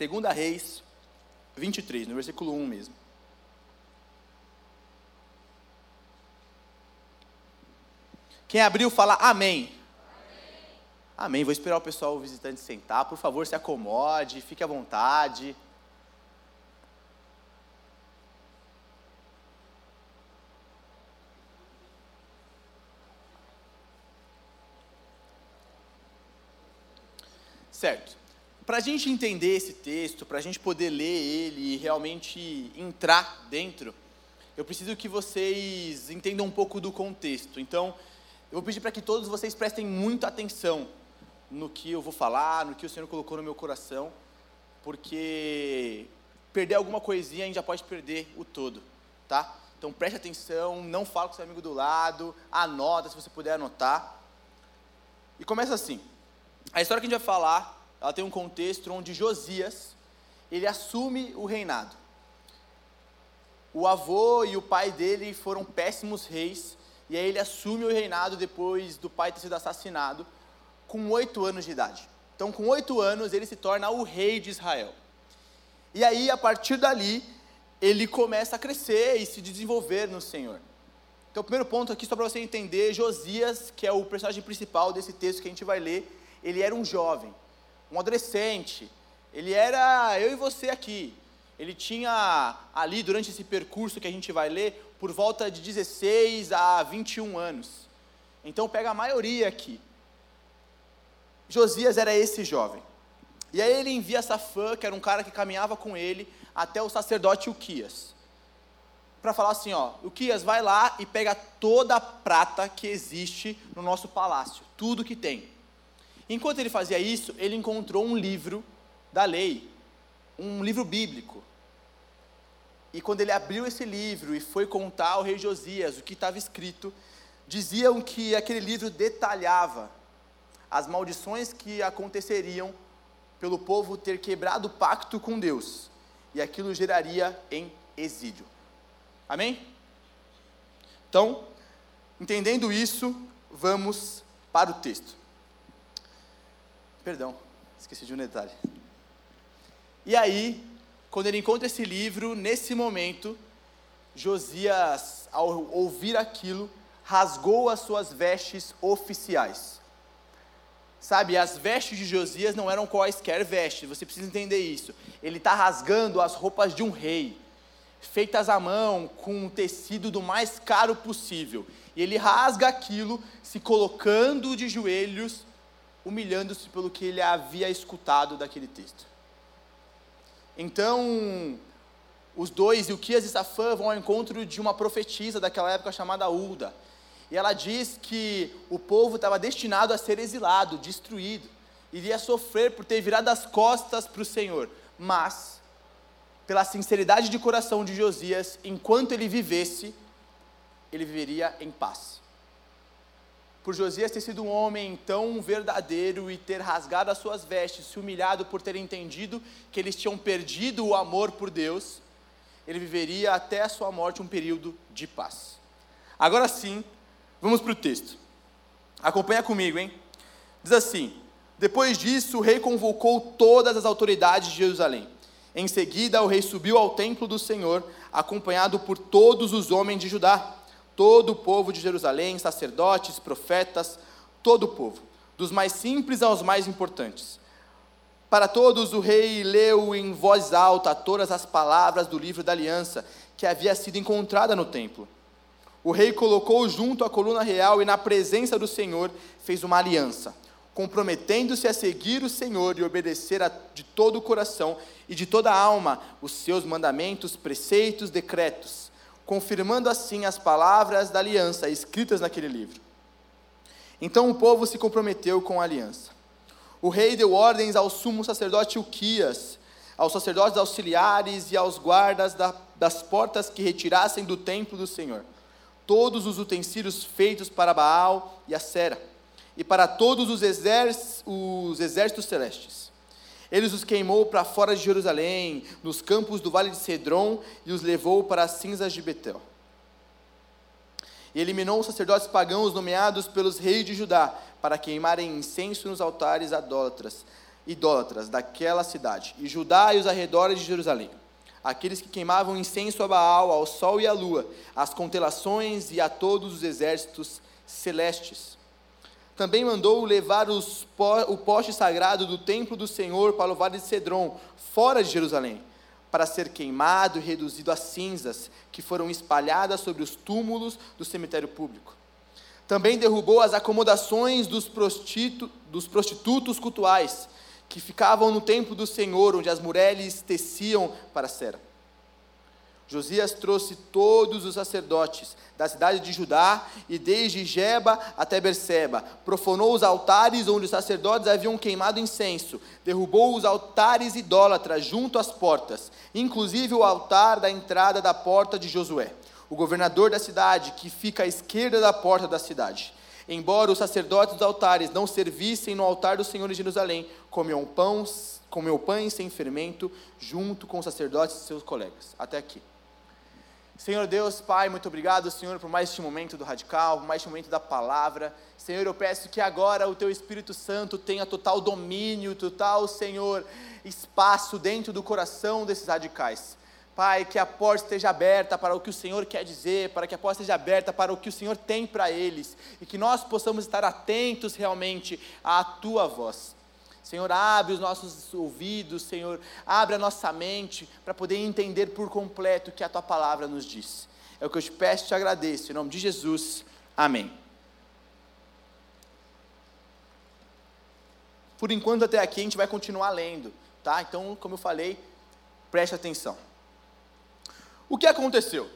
Segunda Reis 23, no versículo 1 mesmo. Quem abriu fala amém. amém. Amém. Vou esperar o pessoal, o visitante, sentar. Por favor, se acomode, fique à vontade. Certo. Para a gente entender esse texto, para a gente poder ler ele e realmente entrar dentro, eu preciso que vocês entendam um pouco do contexto. Então, eu vou pedir para que todos vocês prestem muita atenção no que eu vou falar, no que o Senhor colocou no meu coração, porque perder alguma coisinha a gente já pode perder o todo, tá? Então preste atenção, não fale com seu amigo do lado, anota se você puder anotar. E começa assim. A história que a gente vai falar, ela tem um contexto onde Josias, ele assume o reinado. O avô e o pai dele foram péssimos reis, e aí ele assume o reinado depois do pai ter sido assassinado, com oito anos de idade. Então, com oito anos, ele se torna o rei de Israel. E aí, a partir dali, ele começa a crescer e se desenvolver no Senhor. Então, o primeiro ponto aqui, só para você entender, Josias, que é o personagem principal desse texto que a gente vai ler, ele era um jovem, um adolescente. Ele era eu e você aqui. Ele tinha ali, durante esse percurso que a gente vai ler, por volta de 16 a 21 anos. Então pega a maioria aqui. Josias era esse jovem. E aí ele envia Safã, que era um cara que caminhava com ele, até o sacerdote Uquias. Para falar assim, ó, Uquias, vai lá e pega toda a prata que existe no nosso palácio, tudo que tem. Enquanto ele fazia isso, ele encontrou um livro da lei, um livro bíblico. E quando ele abriu esse livro e foi contar ao rei Josias o que estava escrito, diziam que aquele livro detalhava as maldições que aconteceriam pelo povo ter quebrado o pacto com Deus, e aquilo geraria em exílio. Amém? Então, entendendo isso, vamos para o texto. Perdão, esqueci de um detalhe. E aí, quando ele encontra esse livro, nesse momento, Josias, ao ouvir aquilo, rasgou as suas vestes oficiais. Sabe, as vestes de Josias não eram quaisquer vestes, você precisa entender isso. Ele está rasgando as roupas de um rei, feitas à mão, com um tecido do mais caro possível. E ele rasga aquilo, se colocando de joelhos humilhando-se pelo que ele havia escutado daquele texto. Então, os dois, Ilquias e Safã, vão ao encontro de uma profetisa daquela época chamada Ulda. E ela diz que o povo estava destinado a ser exilado, destruído, iria sofrer por ter virado as costas para o Senhor. Mas, pela sinceridade de coração de Josias, enquanto ele vivesse, ele viveria em paz por Josias ter sido um homem tão verdadeiro e ter rasgado as suas vestes, se humilhado por ter entendido que eles tinham perdido o amor por Deus, ele viveria até a sua morte um período de paz. Agora sim, vamos para o texto. Acompanha comigo, hein? Diz assim: Depois disso, o rei convocou todas as autoridades de Jerusalém. Em seguida, o rei subiu ao templo do Senhor, acompanhado por todos os homens de Judá todo o povo de Jerusalém, sacerdotes, profetas, todo o povo, dos mais simples aos mais importantes. Para todos, o rei leu em voz alta todas as palavras do livro da aliança que havia sido encontrada no templo. O rei colocou junto à coluna real e, na presença do Senhor, fez uma aliança, comprometendo-se a seguir o Senhor e obedecer a, de todo o coração e de toda a alma os seus mandamentos, preceitos, decretos confirmando assim as palavras da aliança escritas naquele livro. Então o povo se comprometeu com a aliança. O rei deu ordens ao sumo sacerdote Uquias, aos sacerdotes auxiliares e aos guardas da, das portas que retirassem do templo do Senhor todos os utensílios feitos para Baal e a Sera, e para todos os, os exércitos celestes. Ele os queimou para fora de Jerusalém, nos campos do vale de Cedron, e os levou para as cinzas de Betel. E eliminou os sacerdotes pagãos nomeados pelos reis de Judá, para queimarem incenso nos altares adólatras, idólatras daquela cidade, e Judá e os arredores de Jerusalém. Aqueles que queimavam incenso a Baal, ao sol e à lua, às constelações e a todos os exércitos celestes. Também mandou levar o poste sagrado do templo do Senhor para o vale de Cedron, fora de Jerusalém, para ser queimado e reduzido a cinzas, que foram espalhadas sobre os túmulos do cemitério público. Também derrubou as acomodações dos, prostitu, dos prostitutos cultuais, que ficavam no templo do Senhor, onde as mulheres teciam para a cera. Josias trouxe todos os sacerdotes da cidade de Judá e desde Jeba até Berseba, profanou os altares onde os sacerdotes haviam queimado incenso, derrubou os altares idólatras junto às portas, inclusive o altar da entrada da porta de Josué, o governador da cidade, que fica à esquerda da porta da cidade. Embora os sacerdotes dos altares não servissem no altar do Senhor em Jerusalém, comiam pão, comiam pães sem fermento, junto com os sacerdotes e seus colegas. Até aqui. Senhor Deus, Pai, muito obrigado, Senhor, por mais este momento do radical, por mais este momento da palavra. Senhor, eu peço que agora o Teu Espírito Santo tenha total domínio, total, Senhor, espaço dentro do coração desses radicais. Pai, que a porta esteja aberta para o que o Senhor quer dizer, para que a porta esteja aberta para o que o Senhor tem para eles, e que nós possamos estar atentos realmente à tua voz. Senhor, abre os nossos ouvidos, Senhor, abre a nossa mente para poder entender por completo o que a tua palavra nos diz. É o que eu te peço e te agradeço, em nome de Jesus. Amém. Por enquanto, até aqui, a gente vai continuar lendo, tá? Então, como eu falei, preste atenção. O que aconteceu?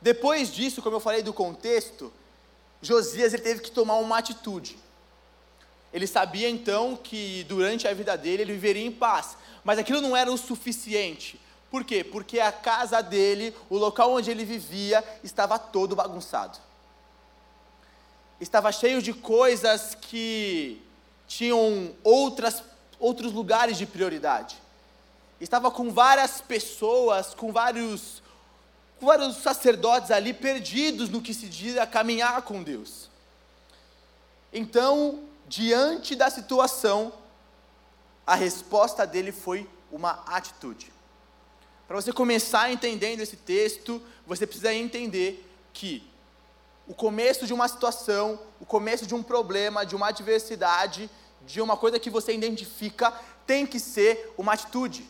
Depois disso, como eu falei do contexto, Josias ele teve que tomar uma atitude. Ele sabia então que durante a vida dele ele viveria em paz, mas aquilo não era o suficiente. Por quê? Porque a casa dele, o local onde ele vivia, estava todo bagunçado. Estava cheio de coisas que tinham outras, outros lugares de prioridade estava com várias pessoas, com vários, com vários sacerdotes ali perdidos no que se diz a caminhar com Deus. Então, diante da situação, a resposta dele foi uma atitude. Para você começar entendendo esse texto, você precisa entender que o começo de uma situação, o começo de um problema, de uma adversidade, de uma coisa que você identifica, tem que ser uma atitude.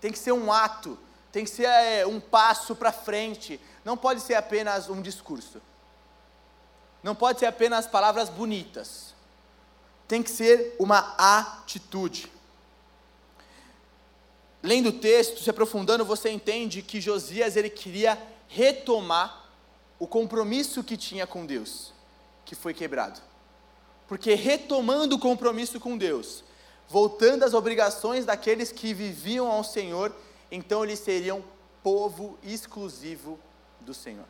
Tem que ser um ato, tem que ser é, um passo para frente, não pode ser apenas um discurso, não pode ser apenas palavras bonitas, tem que ser uma atitude. Lendo o texto, se aprofundando, você entende que Josias ele queria retomar o compromisso que tinha com Deus, que foi quebrado. Porque retomando o compromisso com Deus, voltando às obrigações daqueles que viviam ao Senhor, então eles seriam povo exclusivo do Senhor.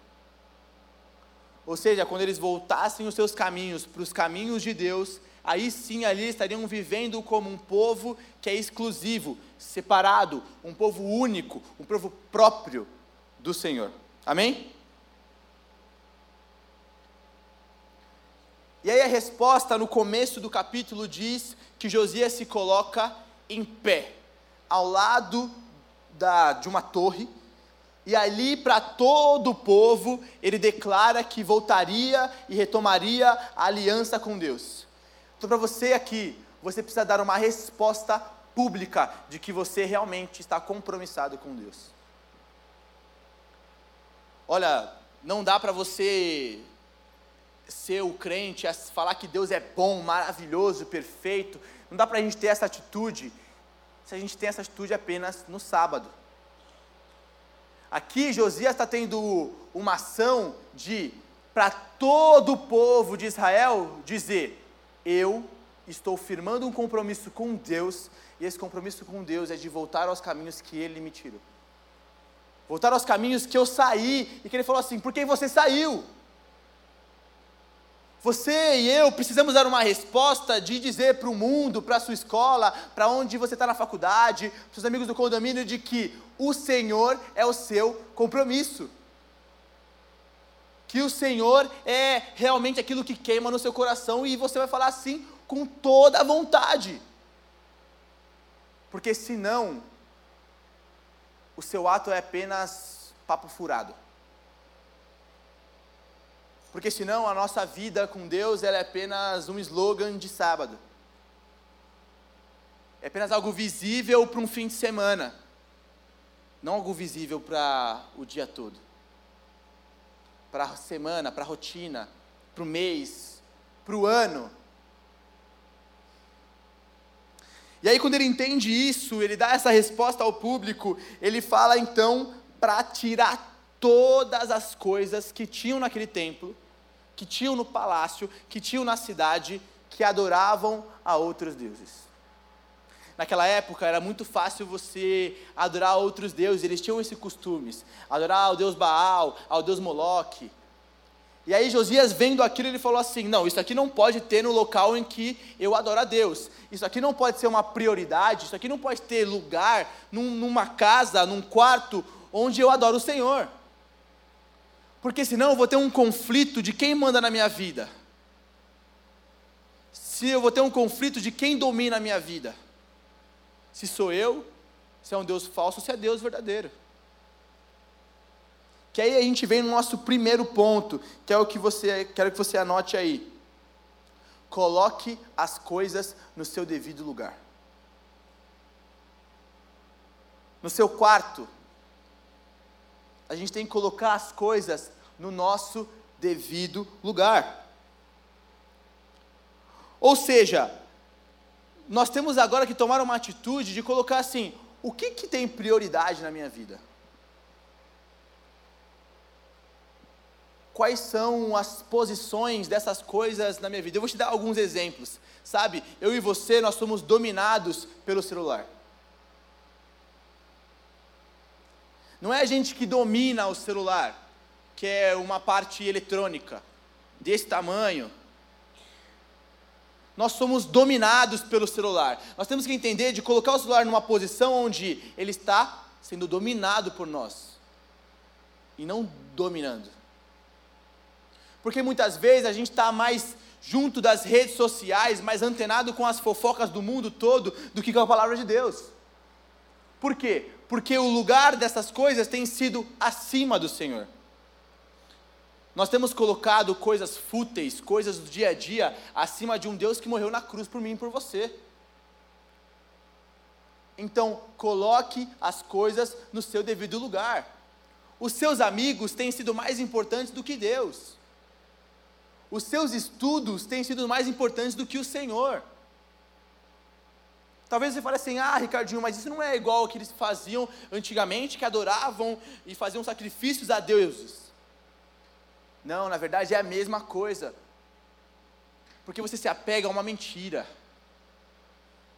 Ou seja, quando eles voltassem os seus caminhos para os caminhos de Deus, aí sim ali estariam vivendo como um povo que é exclusivo, separado, um povo único, um povo próprio do Senhor. Amém? E aí a resposta no começo do capítulo diz que Josias se coloca em pé, ao lado da, de uma torre, e ali para todo o povo ele declara que voltaria e retomaria a aliança com Deus. Então, para você aqui, você precisa dar uma resposta pública de que você realmente está compromissado com Deus. Olha, não dá para você ser o crente, falar que Deus é bom, maravilhoso, perfeito. Não dá para a gente ter essa atitude se a gente tem essa atitude apenas no sábado. Aqui Josias está tendo uma ação de, para todo o povo de Israel, dizer: Eu estou firmando um compromisso com Deus, e esse compromisso com Deus é de voltar aos caminhos que Ele me tirou. Voltar aos caminhos que eu saí, e que Ele falou assim: Por que você saiu? Você e eu precisamos dar uma resposta de dizer para o mundo, para a sua escola, para onde você está na faculdade, para os seus amigos do condomínio, de que o Senhor é o seu compromisso. Que o Senhor é realmente aquilo que queima no seu coração e você vai falar assim com toda a vontade. Porque senão, o seu ato é apenas papo furado. Porque senão a nossa vida com Deus ela é apenas um slogan de sábado. É apenas algo visível para um fim de semana. Não algo visível para o dia todo. Para a semana, para a rotina, para o mês, para o ano. E aí, quando ele entende isso, ele dá essa resposta ao público, ele fala então para tirar todas as coisas que tinham naquele templo que tinham no palácio, que tinham na cidade, que adoravam a outros deuses. Naquela época era muito fácil você adorar outros deuses, eles tinham esses costumes, adorar ao deus Baal, ao deus Moloque. E aí Josias vendo aquilo, ele falou assim: "Não, isso aqui não pode ter no local em que eu adoro a Deus. Isso aqui não pode ser uma prioridade, isso aqui não pode ter lugar num, numa casa, num quarto onde eu adoro o Senhor porque senão eu vou ter um conflito de quem manda na minha vida. Se eu vou ter um conflito de quem domina a minha vida. Se sou eu, se é um Deus falso, se é Deus verdadeiro. Que aí a gente vem no nosso primeiro ponto, que é o que você quero que você anote aí. Coloque as coisas no seu devido lugar. No seu quarto, a gente tem que colocar as coisas no nosso devido lugar. Ou seja, nós temos agora que tomar uma atitude de colocar assim: o que, que tem prioridade na minha vida? Quais são as posições dessas coisas na minha vida? Eu vou te dar alguns exemplos. Sabe, eu e você, nós somos dominados pelo celular. Não é a gente que domina o celular que é uma parte eletrônica, desse tamanho. Nós somos dominados pelo celular. Nós temos que entender de colocar o celular numa posição onde ele está sendo dominado por nós e não dominando. Porque muitas vezes a gente está mais junto das redes sociais, mais antenado com as fofocas do mundo todo do que com a palavra de Deus. Por quê? Porque o lugar dessas coisas tem sido acima do Senhor. Nós temos colocado coisas fúteis, coisas do dia a dia, acima de um Deus que morreu na cruz por mim e por você. Então, coloque as coisas no seu devido lugar. Os seus amigos têm sido mais importantes do que Deus. Os seus estudos têm sido mais importantes do que o Senhor. Talvez você fale assim: ah, Ricardinho, mas isso não é igual ao que eles faziam antigamente, que adoravam e faziam sacrifícios a deuses. Não, na verdade é a mesma coisa. Porque você se apega a uma mentira.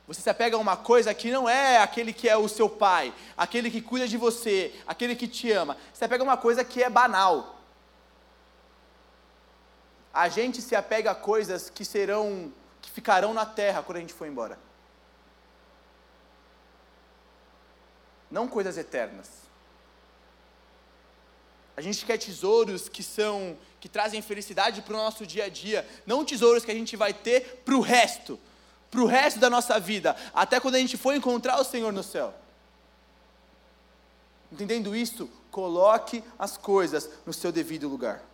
Você se apega a uma coisa que não é aquele que é o seu pai, aquele que cuida de você, aquele que te ama. Você se apega a uma coisa que é banal. A gente se apega a coisas que serão, que ficarão na terra quando a gente for embora. Não coisas eternas. A gente quer tesouros que são que trazem felicidade para o nosso dia a dia, não tesouros que a gente vai ter para o resto, para o resto da nossa vida, até quando a gente for encontrar o Senhor no céu. Entendendo isso, coloque as coisas no seu devido lugar.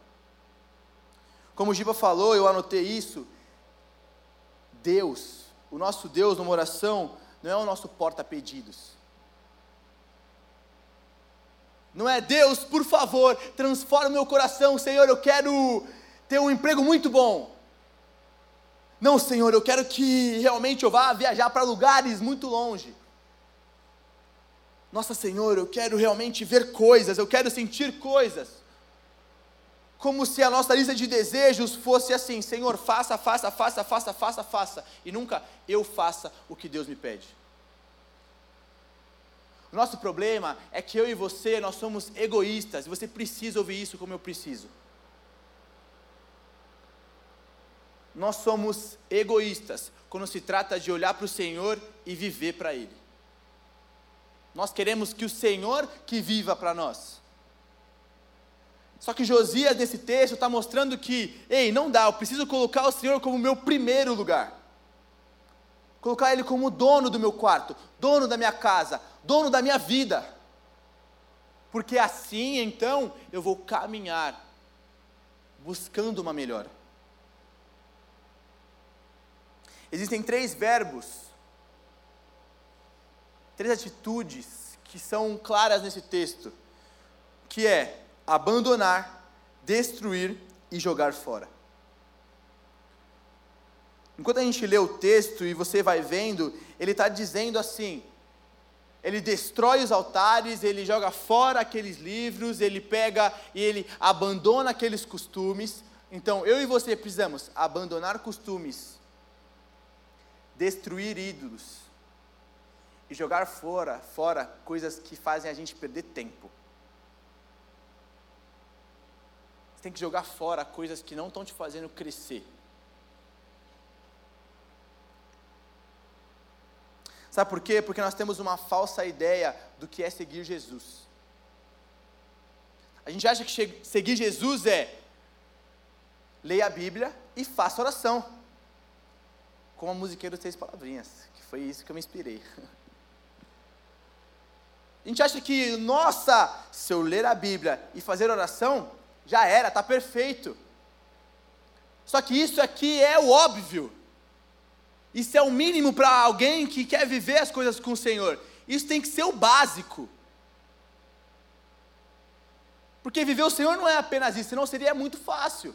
Como o Giba falou, eu anotei isso. Deus, o nosso Deus numa oração, não é o nosso porta-pedidos. Não é Deus, por favor, transforma meu coração, Senhor, eu quero ter um emprego muito bom. Não, Senhor, eu quero que realmente eu vá viajar para lugares muito longe. Nossa, Senhor, eu quero realmente ver coisas, eu quero sentir coisas. Como se a nossa lista de desejos fosse assim: Senhor, faça, faça, faça, faça, faça, faça, e nunca eu faça o que Deus me pede. Nosso problema é que eu e você, nós somos egoístas, e você precisa ouvir isso como eu preciso. Nós somos egoístas quando se trata de olhar para o Senhor e viver para Ele. Nós queremos que o Senhor que viva para nós. Só que Josias, nesse texto, está mostrando que, ei, não dá, eu preciso colocar o Senhor como meu primeiro lugar. Colocar Ele como dono do meu quarto, dono da minha casa, dono da minha vida. Porque assim, então, eu vou caminhar buscando uma melhora. Existem três verbos, três atitudes que são claras nesse texto, que é abandonar, destruir e jogar fora. Enquanto a gente lê o texto e você vai vendo, ele está dizendo assim: ele destrói os altares, ele joga fora aqueles livros, ele pega e ele abandona aqueles costumes. Então, eu e você precisamos abandonar costumes, destruir ídolos e jogar fora, fora coisas que fazem a gente perder tempo. Você tem que jogar fora coisas que não estão te fazendo crescer. Sabe por quê? Porque nós temos uma falsa ideia do que é seguir Jesus. A gente acha que seguir Jesus é leia a Bíblia e faça oração. Como a musiqueira dos Seis Palavrinhas, que foi isso que eu me inspirei. A gente acha que, nossa, se eu ler a Bíblia e fazer oração, já era, está perfeito. Só que isso aqui é o óbvio. Isso é o mínimo para alguém que quer viver as coisas com o Senhor. Isso tem que ser o básico. Porque viver o Senhor não é apenas isso, senão seria muito fácil.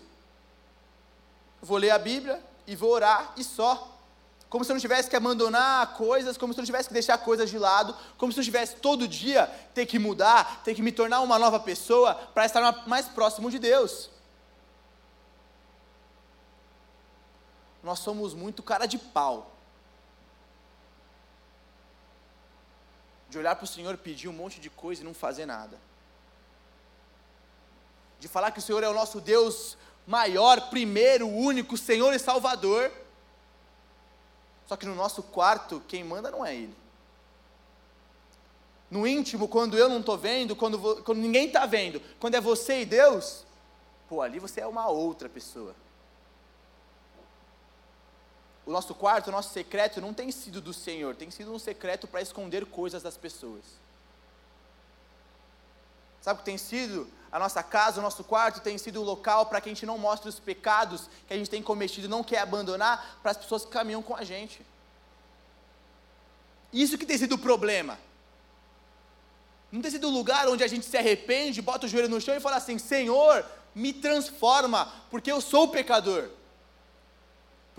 Eu vou ler a Bíblia e vou orar e só. Como se eu não tivesse que abandonar coisas, como se eu não tivesse que deixar coisas de lado, como se eu tivesse todo dia ter que mudar, ter que me tornar uma nova pessoa para estar mais próximo de Deus. Nós somos muito cara de pau. De olhar para o Senhor pedir um monte de coisa e não fazer nada. De falar que o Senhor é o nosso Deus maior, primeiro, único, Senhor e Salvador. Só que no nosso quarto, quem manda não é Ele. No íntimo, quando eu não estou vendo, quando, quando ninguém está vendo, quando é você e Deus, pô, ali você é uma outra pessoa o nosso quarto, o nosso secreto não tem sido do Senhor, tem sido um secreto para esconder coisas das pessoas. Sabe o que tem sido? A nossa casa, o nosso quarto tem sido o local para que a gente não mostre os pecados que a gente tem cometido, não quer abandonar para as pessoas que caminham com a gente. Isso que tem sido o problema. Não tem sido o lugar onde a gente se arrepende, bota o joelho no chão e fala assim: Senhor, me transforma, porque eu sou pecador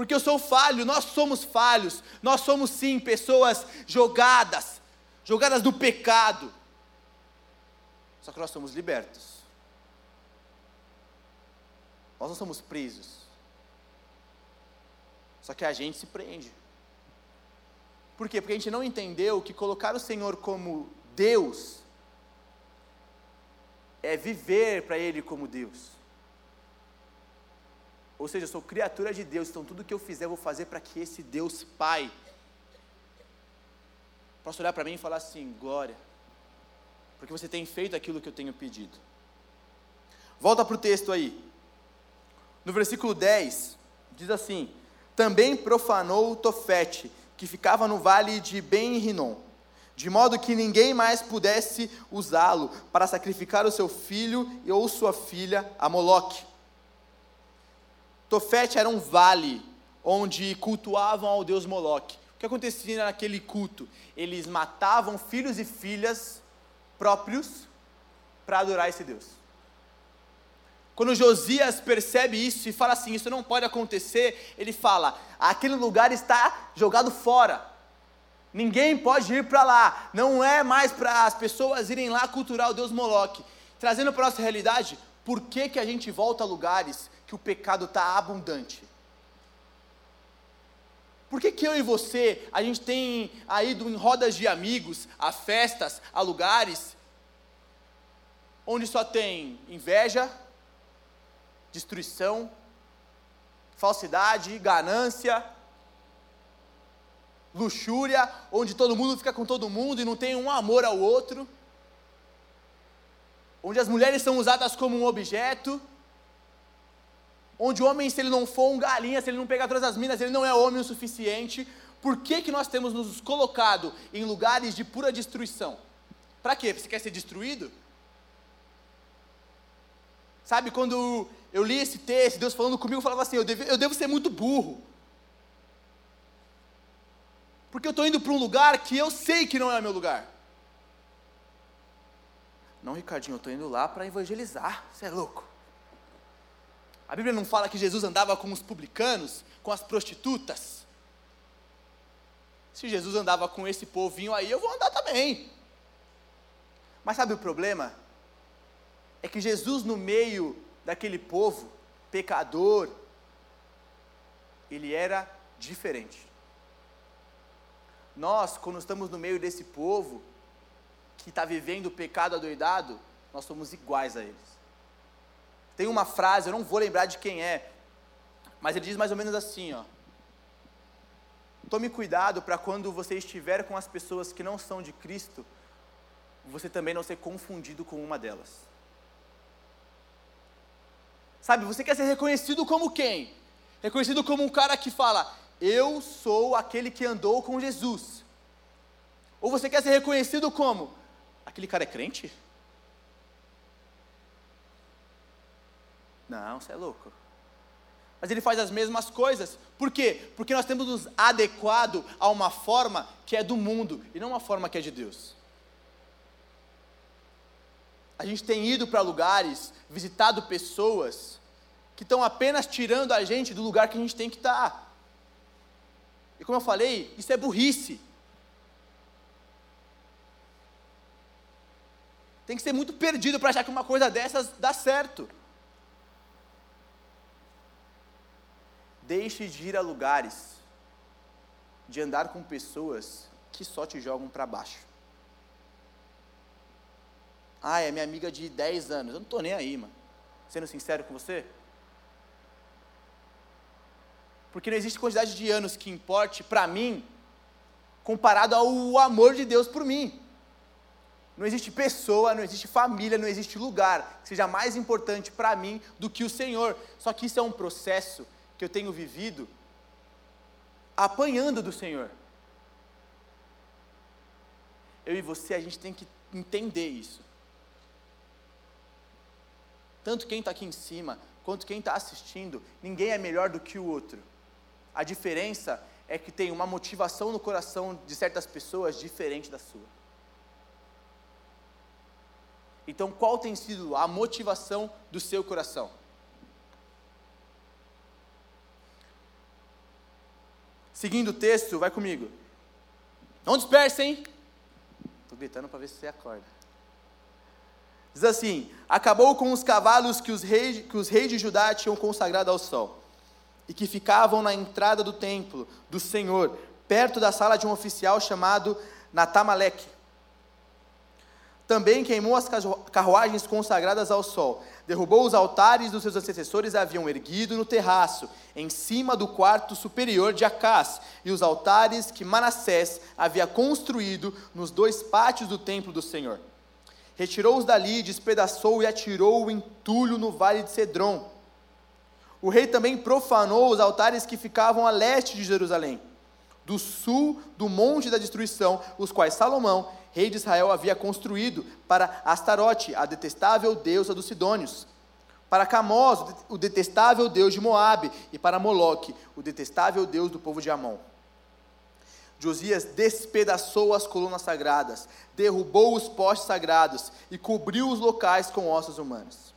porque eu sou falho, nós somos falhos, nós somos sim pessoas jogadas, jogadas do pecado. Só que nós somos libertos. Nós não somos presos. Só que a gente se prende. Por quê? Porque a gente não entendeu que colocar o Senhor como Deus é viver para Ele como Deus. Ou seja, eu sou criatura de Deus, então tudo que eu fizer eu vou fazer para que esse Deus Pai possa olhar para mim e falar assim: glória, porque você tem feito aquilo que eu tenho pedido. Volta para o texto aí. No versículo 10, diz assim: Também profanou Tofete, que ficava no vale de Ben-Rinom, de modo que ninguém mais pudesse usá-lo para sacrificar o seu filho ou sua filha a Moloque. Tofete era um vale onde cultuavam ao deus Moloque. O que acontecia naquele culto? Eles matavam filhos e filhas próprios para adorar esse deus. Quando Josias percebe isso e fala assim: Isso não pode acontecer, ele fala: Aquele lugar está jogado fora. Ninguém pode ir para lá. Não é mais para as pessoas irem lá cultuar o Deus Moloque. Trazendo para a nossa realidade, por que, que a gente volta a lugares que o pecado está abundante? Por que, que eu e você, a gente tem ido em rodas de amigos, a festas, a lugares, onde só tem inveja, destruição, falsidade, ganância, luxúria, onde todo mundo fica com todo mundo e não tem um amor ao outro, onde as mulheres são usadas como um objeto, onde o homem, se ele não for um galinha, se ele não pegar todas as minas, ele não é homem o suficiente, por que, que nós temos nos colocado em lugares de pura destruição? Para quê? Você quer ser destruído? Sabe, quando eu li esse texto, Deus falando comigo, eu falava assim: eu devo, eu devo ser muito burro. Porque eu estou indo para um lugar que eu sei que não é meu lugar. Não, Ricardinho, eu estou indo lá para evangelizar. Você é louco. A Bíblia não fala que Jesus andava com os publicanos, com as prostitutas. Se Jesus andava com esse povinho aí, eu vou andar também. Mas sabe o problema? É que Jesus, no meio daquele povo pecador, ele era diferente. Nós, quando estamos no meio desse povo, que está vivendo o pecado adoidado, nós somos iguais a eles. Tem uma frase, eu não vou lembrar de quem é, mas ele diz mais ou menos assim, ó. Tome cuidado para quando você estiver com as pessoas que não são de Cristo, você também não ser confundido com uma delas. Sabe, você quer ser reconhecido como quem? Reconhecido como um cara que fala: Eu sou aquele que andou com Jesus. Ou você quer ser reconhecido como? Aquele cara é crente? Não, você é louco. Mas ele faz as mesmas coisas. Por quê? Porque nós temos nos adequado a uma forma que é do mundo e não uma forma que é de Deus. A gente tem ido para lugares, visitado pessoas que estão apenas tirando a gente do lugar que a gente tem que estar. Tá. E como eu falei, isso é burrice. Tem que ser muito perdido para achar que uma coisa dessas dá certo. Deixe de ir a lugares, de andar com pessoas que só te jogam para baixo. Ah, é minha amiga de 10 anos. Eu não estou nem aí, mano. Sendo sincero com você. Porque não existe quantidade de anos que importe para mim comparado ao amor de Deus por mim. Não existe pessoa, não existe família, não existe lugar que seja mais importante para mim do que o Senhor. Só que isso é um processo que eu tenho vivido apanhando do Senhor. Eu e você, a gente tem que entender isso. Tanto quem está aqui em cima, quanto quem está assistindo, ninguém é melhor do que o outro. A diferença é que tem uma motivação no coração de certas pessoas diferente da sua. Então, qual tem sido a motivação do seu coração? Seguindo o texto, vai comigo. Não dispersem. Estou gritando para ver se você acorda. Diz assim: Acabou com os cavalos que os, reis, que os reis de Judá tinham consagrado ao sol, e que ficavam na entrada do templo do Senhor, perto da sala de um oficial chamado Natamaleque. Também queimou as carruagens consagradas ao sol, derrubou os altares dos seus antecessores haviam erguido no terraço, em cima do quarto superior de Acás, e os altares que Manassés havia construído nos dois pátios do templo do Senhor. Retirou-os dali, despedaçou e atirou o entulho no vale de Cedron. O rei também profanou os altares que ficavam a leste de Jerusalém, do sul do monte da destruição, os quais Salomão, rei de Israel, havia construído para Astarote, a detestável deusa dos Sidônios, para Camós, o detestável deus de Moabe, e para Moloque, o detestável deus do povo de Amon. Josias despedaçou as colunas sagradas, derrubou os postes sagrados e cobriu os locais com ossos humanos.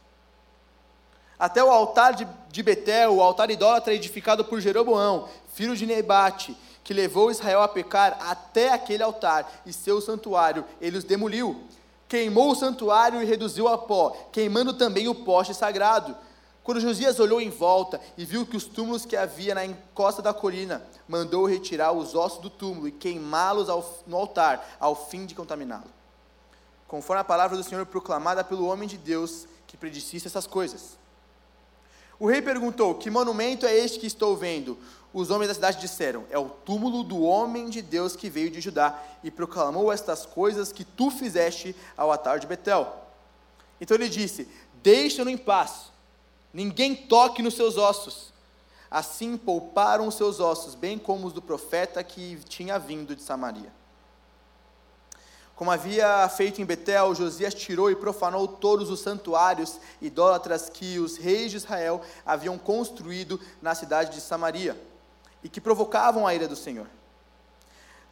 Até o altar de, de Betel, o altar idólatra edificado por Jeroboão, filho de Nebate, que levou Israel a pecar, até aquele altar e seu santuário, ele os demoliu. Queimou o santuário e reduziu a pó, queimando também o poste sagrado quando Josias olhou em volta e viu que os túmulos que havia na encosta da colina, mandou retirar os ossos do túmulo e queimá-los no altar, ao fim de contaminá-lo. Conforme a palavra do Senhor proclamada pelo homem de Deus que predicisse essas coisas. O rei perguntou: Que monumento é este que estou vendo? Os homens da cidade disseram: É o túmulo do homem de Deus que veio de Judá e proclamou estas coisas que tu fizeste ao altar de Betel. Então ele disse: Deixa-no em paz Ninguém toque nos seus ossos. Assim pouparam os seus ossos, bem como os do profeta que tinha vindo de Samaria. Como havia feito em Betel, Josias tirou e profanou todos os santuários idólatras que os reis de Israel haviam construído na cidade de Samaria e que provocavam a ira do Senhor.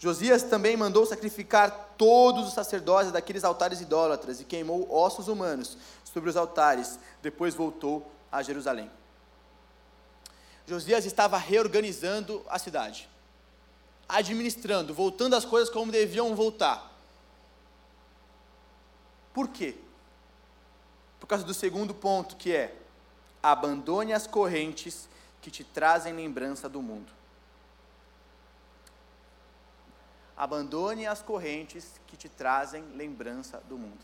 Josias também mandou sacrificar todos os sacerdotes daqueles altares idólatras e queimou ossos humanos sobre os altares. Depois voltou a Jerusalém. Josias estava reorganizando a cidade, administrando, voltando as coisas como deviam voltar. Por quê? Por causa do segundo ponto, que é: abandone as correntes que te trazem lembrança do mundo. Abandone as correntes que te trazem lembrança do mundo.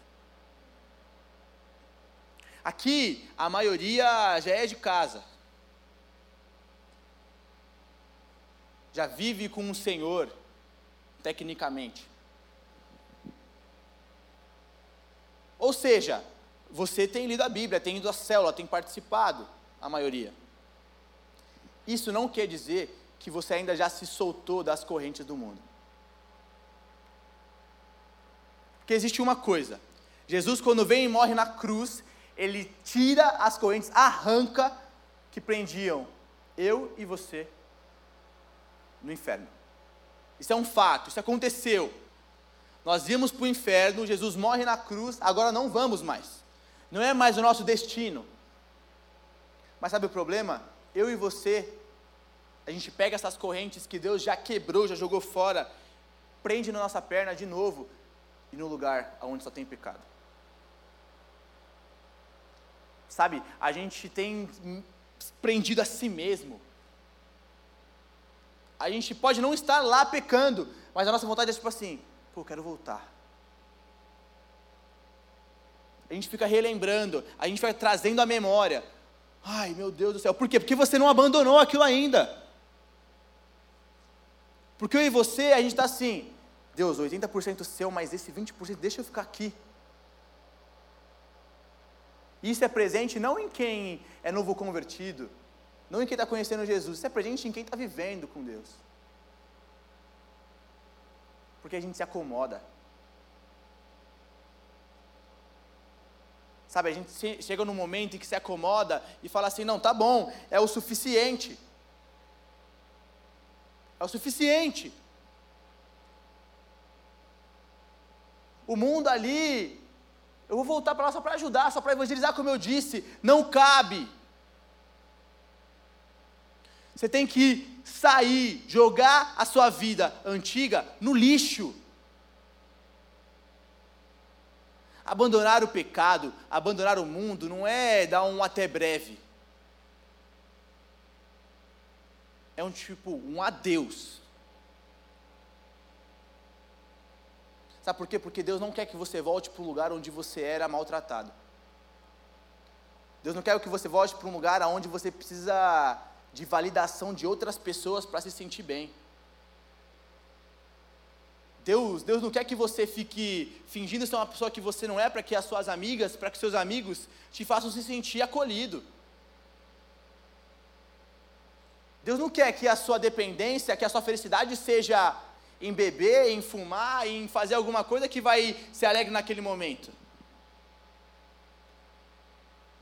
Aqui, a maioria já é de casa. Já vive com o Senhor, tecnicamente. Ou seja, você tem lido a Bíblia, tem ido à célula, tem participado, a maioria. Isso não quer dizer que você ainda já se soltou das correntes do mundo. Porque existe uma coisa: Jesus, quando vem e morre na cruz, ele tira as correntes, arranca que prendiam eu e você no inferno. Isso é um fato, isso aconteceu. Nós íamos para o inferno, Jesus morre na cruz, agora não vamos mais. Não é mais o nosso destino. Mas sabe o problema? Eu e você, a gente pega essas correntes que Deus já quebrou, já jogou fora, prende na nossa perna de novo e no lugar onde só tem pecado. Sabe, a gente tem prendido a si mesmo. A gente pode não estar lá pecando, mas a nossa vontade é tipo assim: pô, quero voltar. A gente fica relembrando, a gente vai trazendo a memória. Ai, meu Deus do céu, por quê? Porque você não abandonou aquilo ainda. Porque eu e você, a gente está assim, Deus, 80% seu, mas esse 20% deixa eu ficar aqui. Isso é presente não em quem é novo convertido, não em quem está conhecendo Jesus, isso é presente em quem está vivendo com Deus porque a gente se acomoda. Sabe, a gente chega num momento em que se acomoda e fala assim: não, tá bom, é o suficiente. É o suficiente. O mundo ali, eu vou voltar para lá só para ajudar, só para evangelizar, como eu disse, não cabe. Você tem que sair, jogar a sua vida antiga no lixo. Abandonar o pecado, abandonar o mundo, não é dar um até breve. É um tipo, um adeus. Sabe por quê? Porque Deus não quer que você volte para o lugar onde você era maltratado. Deus não quer que você volte para um lugar onde você precisa de validação de outras pessoas para se sentir bem. Deus, Deus não quer que você fique fingindo ser uma pessoa que você não é para que as suas amigas, para que seus amigos te façam se sentir acolhido. Deus não quer que a sua dependência, que a sua felicidade seja em beber, em fumar, em fazer alguma coisa que vai ser alegre naquele momento.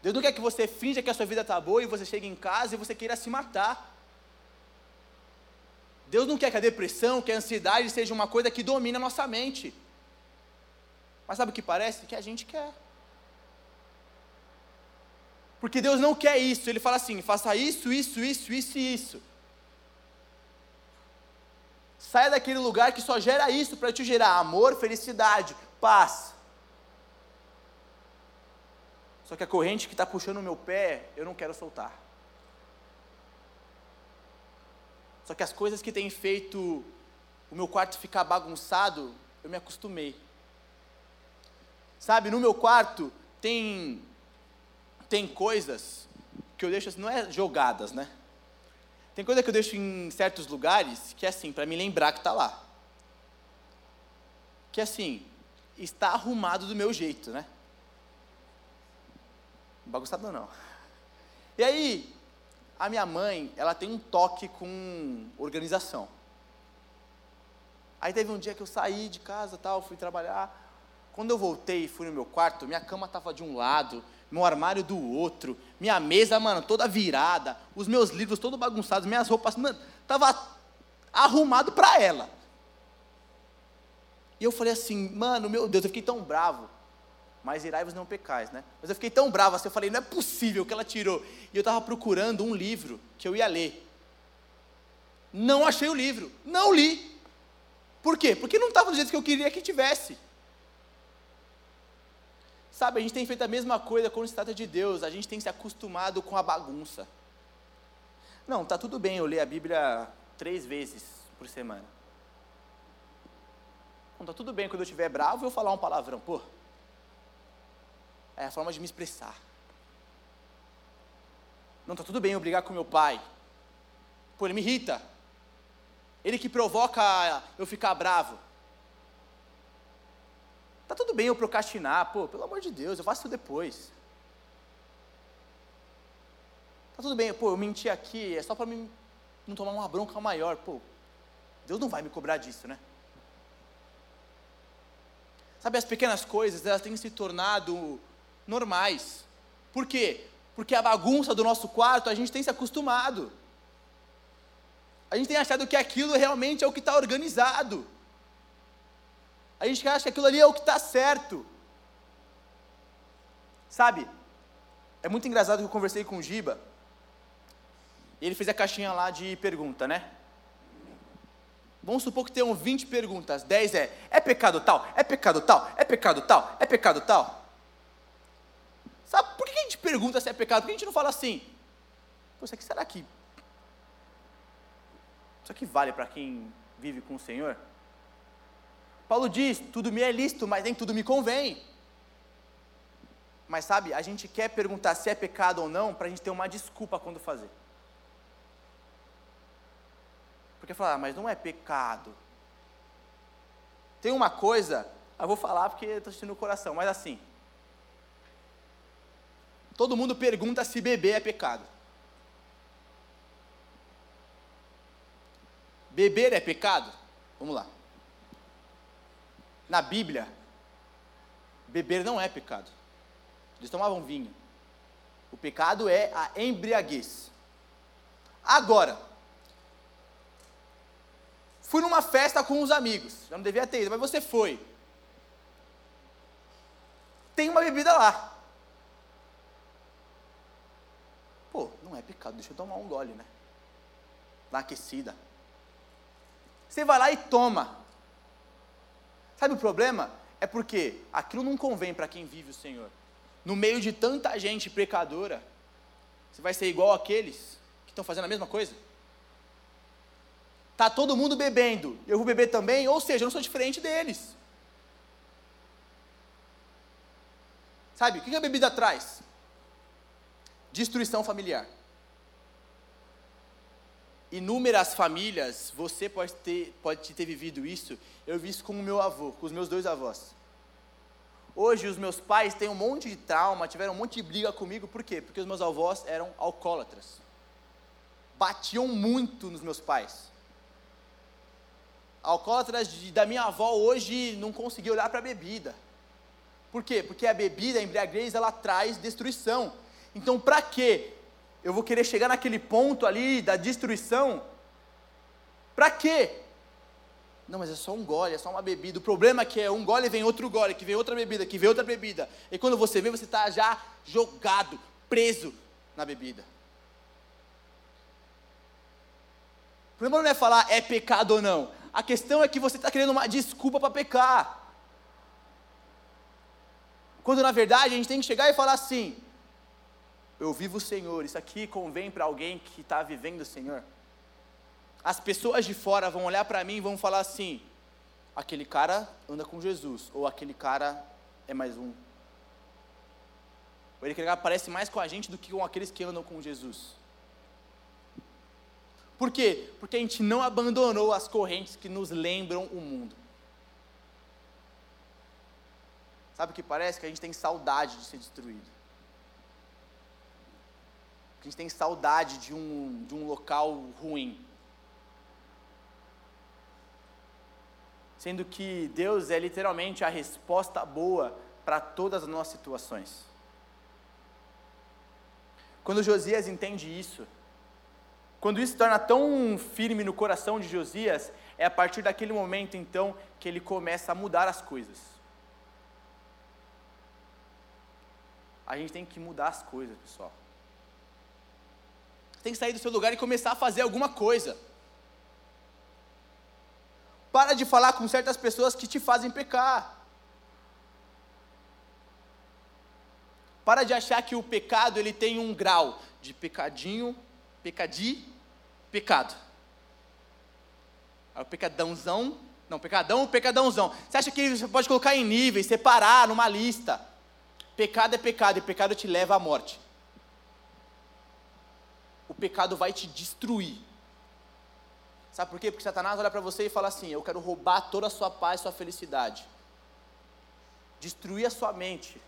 Deus não quer que você finja que a sua vida está boa e você chegue em casa e você queira se matar. Deus não quer que a depressão, que a ansiedade seja uma coisa que domine a nossa mente. Mas sabe o que parece? Que a gente quer. Porque Deus não quer isso. Ele fala assim: faça isso, isso, isso, isso e isso. Saia daquele lugar que só gera isso para te gerar amor, felicidade, paz. Só que a corrente que está puxando o meu pé, eu não quero soltar. Só que as coisas que têm feito o meu quarto ficar bagunçado, eu me acostumei. Sabe, no meu quarto tem tem coisas que eu deixo assim, não é jogadas, né? Tem coisa que eu deixo em certos lugares que é assim, para me lembrar que está lá. Que é assim, está arrumado do meu jeito, né? Bagunçado não. E aí, a minha mãe, ela tem um toque com organização. Aí teve um dia que eu saí de casa, tal, fui trabalhar. Quando eu voltei e fui no meu quarto, minha cama estava de um lado, meu armário do outro, minha mesa, mano, toda virada, os meus livros todos bagunçados, minhas roupas, mano, tava arrumado para ela. E eu falei assim, mano, meu Deus, eu fiquei tão bravo. Mas irai-vos não pecais, né? Mas eu fiquei tão bravo assim, eu falei, não é possível que ela tirou. E eu estava procurando um livro que eu ia ler. Não achei o livro, não li. Por quê? Porque não estava do jeito que eu queria que tivesse. Sabe, a gente tem feito a mesma coisa quando se trata de Deus, a gente tem se acostumado com a bagunça. Não, tá tudo bem eu ler a Bíblia três vezes por semana. Não, tá tudo bem quando eu estiver bravo eu falar um palavrão, pô. É a forma de me expressar. Não, tá tudo bem eu brigar com meu pai. Pô, ele me irrita. Ele que provoca eu ficar bravo. Tá tudo bem eu procrastinar, pô, pelo amor de Deus, eu faço isso depois. Tá tudo bem, pô, eu menti aqui, é só para mim não tomar uma bronca maior, pô. Deus não vai me cobrar disso, né? Sabe, as pequenas coisas, elas têm se tornado normais. Por quê? Porque a bagunça do nosso quarto, a gente tem se acostumado. A gente tem achado que aquilo realmente é o que está organizado. A gente acha que aquilo ali é o que está certo. Sabe? É muito engraçado que eu conversei com o Giba. E ele fez a caixinha lá de pergunta, né? Vamos supor que tenham 20 perguntas. 10 é: é pecado tal? É pecado tal? É pecado tal? É pecado tal? Sabe por que a gente pergunta se é pecado? Por que a gente não fala assim? Pô, será que. Isso aqui vale para quem vive com o Senhor? Paulo diz: tudo me é lícito, mas nem tudo me convém. Mas sabe, a gente quer perguntar se é pecado ou não para a gente ter uma desculpa quando fazer. Porque falar, ah, mas não é pecado. Tem uma coisa, eu vou falar porque estou sentindo o coração, mas assim. Todo mundo pergunta se beber é pecado. Beber é pecado? Vamos lá. Na Bíblia, beber não é pecado. Eles tomavam vinho. O pecado é a embriaguez. Agora, fui numa festa com os amigos. Já não devia ter ido, mas você foi. Tem uma bebida lá. Pô, não é pecado, deixa eu tomar um gole, né? Na aquecida. Você vai lá e toma. Sabe o problema? É porque aquilo não convém para quem vive o Senhor. No meio de tanta gente pecadora, você vai ser igual aqueles que estão fazendo a mesma coisa? Tá todo mundo bebendo, eu vou beber também, ou seja, eu não sou diferente deles. Sabe, o que a bebida traz? Destruição familiar inúmeras famílias, você pode ter, pode ter vivido isso, eu vi isso com o meu avô, com os meus dois avós. Hoje os meus pais têm um monte de trauma, tiveram um monte de briga comigo, por quê? Porque os meus avós eram alcoólatras. Batiam muito nos meus pais. Alcoólatras de, da minha avó hoje não conseguiam olhar para a bebida. Por quê? Porque a bebida, a embriaguez, ela traz destruição. Então, para quê? Eu vou querer chegar naquele ponto ali da destruição. Para quê? Não, mas é só um gole, é só uma bebida. O problema é que é um gole vem outro gole, que vem outra bebida, que vem outra bebida. E quando você vê, você está já jogado, preso na bebida. O problema não é falar é pecado ou não. A questão é que você está querendo uma desculpa para pecar. Quando na verdade a gente tem que chegar e falar assim: eu vivo o Senhor. Isso aqui convém para alguém que está vivendo o Senhor. As pessoas de fora vão olhar para mim e vão falar assim: aquele cara anda com Jesus, ou aquele cara é mais um. Ou aquele parece mais com a gente do que com aqueles que andam com Jesus. Por quê? Porque a gente não abandonou as correntes que nos lembram o mundo. Sabe o que parece? Que a gente tem saudade de ser destruído. A gente tem saudade de um, de um local ruim. Sendo que Deus é literalmente a resposta boa para todas as nossas situações. Quando Josias entende isso, quando isso se torna tão firme no coração de Josias, é a partir daquele momento então que ele começa a mudar as coisas. A gente tem que mudar as coisas, pessoal. Tem que sair do seu lugar e começar a fazer alguma coisa. Para de falar com certas pessoas que te fazem pecar. Para de achar que o pecado ele tem um grau de pecadinho, pecadi, pecado. Aí o pecadãozão, não, pecadão, pecadãozão. Você acha que você pode colocar em níveis, separar numa lista? Pecado é pecado e pecado te leva à morte. O pecado vai te destruir. Sabe por quê? Porque Satanás olha para você e fala assim: Eu quero roubar toda a sua paz, sua felicidade, destruir a sua mente,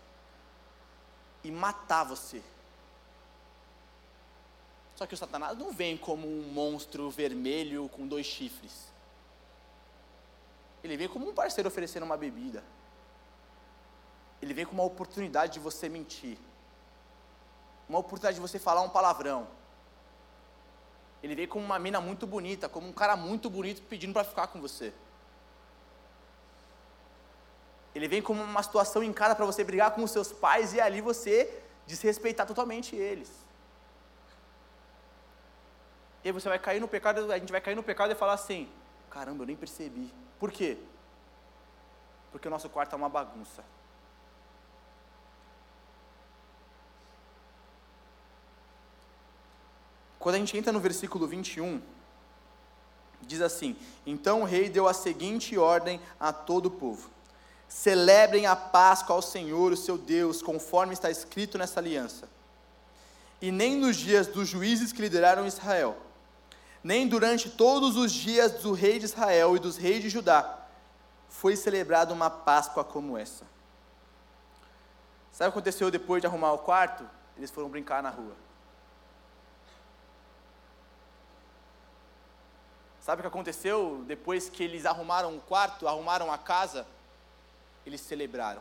e matar você. Só que o Satanás não vem como um monstro vermelho com dois chifres. Ele vem como um parceiro oferecendo uma bebida. Ele vem com uma oportunidade de você mentir. Uma oportunidade de você falar um palavrão. Ele vem como uma mina muito bonita, como um cara muito bonito pedindo para ficar com você. Ele vem como uma situação em casa para você brigar com os seus pais e ali você desrespeitar totalmente eles. E aí você vai cair no pecado, a gente vai cair no pecado e falar assim: caramba, eu nem percebi. Por quê? Porque o nosso quarto é uma bagunça. Quando a gente entra no versículo 21, diz assim: Então o rei deu a seguinte ordem a todo o povo: Celebrem a Páscoa ao Senhor, o seu Deus, conforme está escrito nessa aliança. E nem nos dias dos juízes que lideraram Israel, nem durante todos os dias do rei de Israel e dos reis de Judá, foi celebrada uma Páscoa como essa. Sabe o que aconteceu depois de arrumar o quarto? Eles foram brincar na rua. Sabe o que aconteceu depois que eles arrumaram o quarto, arrumaram a casa? eles celebraram.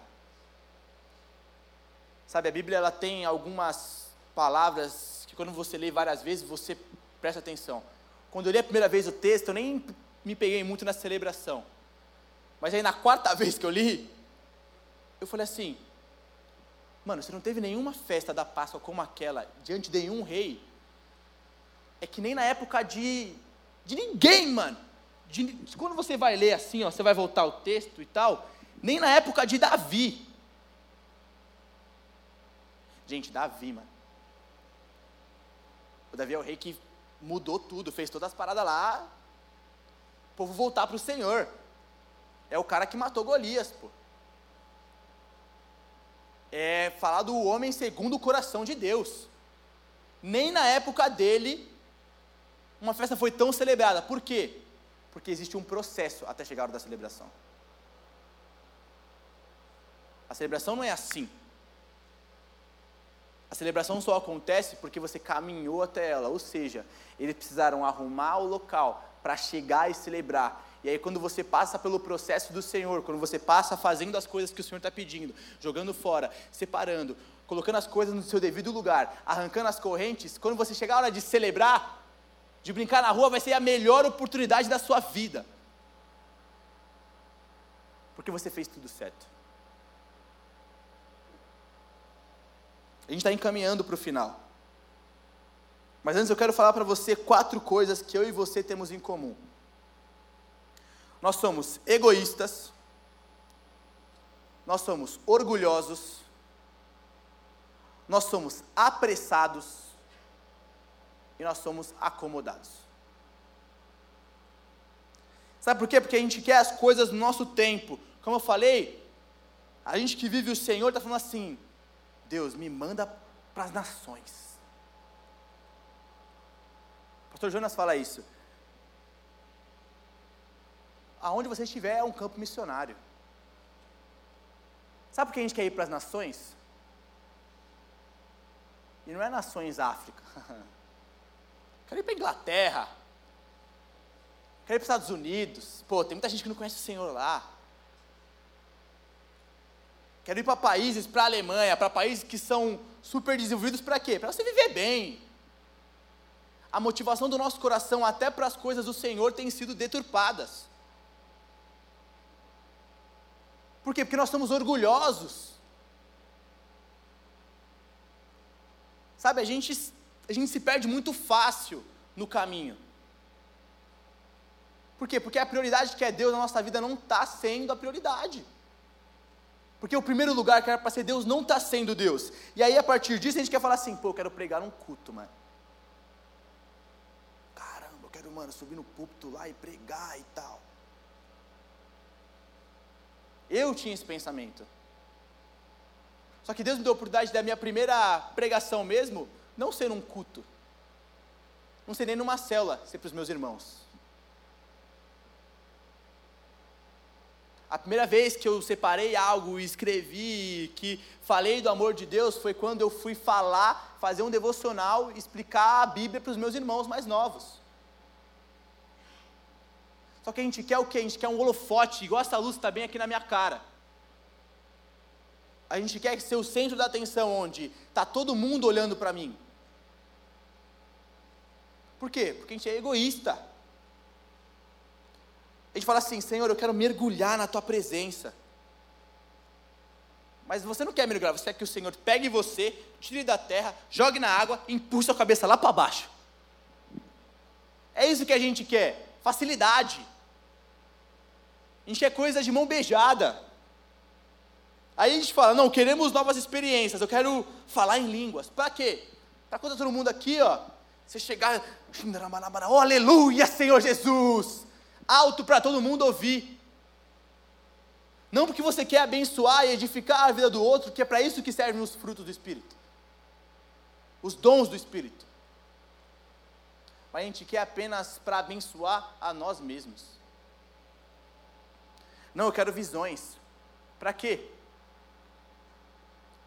Sabe, a Bíblia ela tem algumas palavras que quando você lê várias vezes, você presta atenção. Quando eu li a primeira vez o texto, eu nem me peguei muito na celebração. Mas aí na quarta vez que eu li, eu falei assim: Mano, você não teve nenhuma festa da Páscoa como aquela diante de nenhum rei. É que nem na época de, de ninguém, mano. De, quando você vai ler assim, ó, você vai voltar o texto e tal, nem na época de Davi. Gente, Davi, mano. O Davi é o rei que mudou tudo, fez todas as paradas lá. O povo voltar para o Senhor. É o cara que matou Golias, pô. É falar do homem segundo o coração de Deus. Nem na época dele uma festa foi tão celebrada. Por quê? Porque existe um processo até chegar da celebração. A celebração não é assim. A celebração só acontece porque você caminhou até ela, ou seja, eles precisaram arrumar o local para chegar e celebrar. E aí, quando você passa pelo processo do Senhor, quando você passa fazendo as coisas que o Senhor está pedindo, jogando fora, separando, colocando as coisas no seu devido lugar, arrancando as correntes, quando você chegar a hora de celebrar, de brincar na rua, vai ser a melhor oportunidade da sua vida. Porque você fez tudo certo. A gente está encaminhando para o final. Mas antes eu quero falar para você quatro coisas que eu e você temos em comum. Nós somos egoístas, nós somos orgulhosos, nós somos apressados e nós somos acomodados. Sabe por quê? Porque a gente quer as coisas no nosso tempo. Como eu falei, a gente que vive o Senhor está falando assim: Deus, me manda para as nações. O pastor Jonas fala isso. Aonde você estiver é um campo missionário. Sabe por que a gente quer ir para as nações? E não é nações África. Quero ir para Inglaterra. Quero ir para os Estados Unidos. Pô, tem muita gente que não conhece o Senhor lá. Quero ir para países, para a Alemanha, para países que são super desenvolvidos para quê? Para você viver bem. A motivação do nosso coração, até para as coisas do Senhor, tem sido deturpadas. Por quê? Porque nós somos orgulhosos. Sabe, a gente, a gente se perde muito fácil no caminho. Por quê? Porque a prioridade que é Deus na nossa vida não está sendo a prioridade. Porque o primeiro lugar que era para ser Deus não está sendo Deus. E aí, a partir disso, a gente quer falar assim: pô, eu quero pregar um culto, mano. Caramba, eu quero, mano, subir no púlpito lá e pregar e tal. Eu tinha esse pensamento. Só que Deus me deu a oportunidade da minha primeira pregação mesmo, não ser um culto. Não ser nem numa célula, ser para os meus irmãos. A primeira vez que eu separei algo e escrevi, que falei do amor de Deus, foi quando eu fui falar, fazer um devocional, explicar a Bíblia para os meus irmãos mais novos. Só que a gente quer o quê? A gente quer um holofote, igual essa luz está bem aqui na minha cara a gente quer ser o centro da atenção, onde está todo mundo olhando para mim. Por quê? Porque a gente é egoísta. A gente fala assim, Senhor, eu quero mergulhar na tua presença. Mas você não quer mergulhar, você quer que o Senhor pegue você, tire da terra, jogue na água e empurre sua cabeça lá para baixo. É isso que a gente quer, facilidade. A gente quer coisa de mão beijada. Aí a gente fala, não, queremos novas experiências, eu quero falar em línguas. Para quê? Para quando todo mundo aqui, ó, você chegar, oh, aleluia, Senhor Jesus, alto para todo mundo ouvir. Não porque você quer abençoar e edificar a vida do outro, que é para isso que servem os frutos do Espírito. Os dons do Espírito. Mas a gente quer apenas para abençoar a nós mesmos. Não, eu quero visões. Para quê?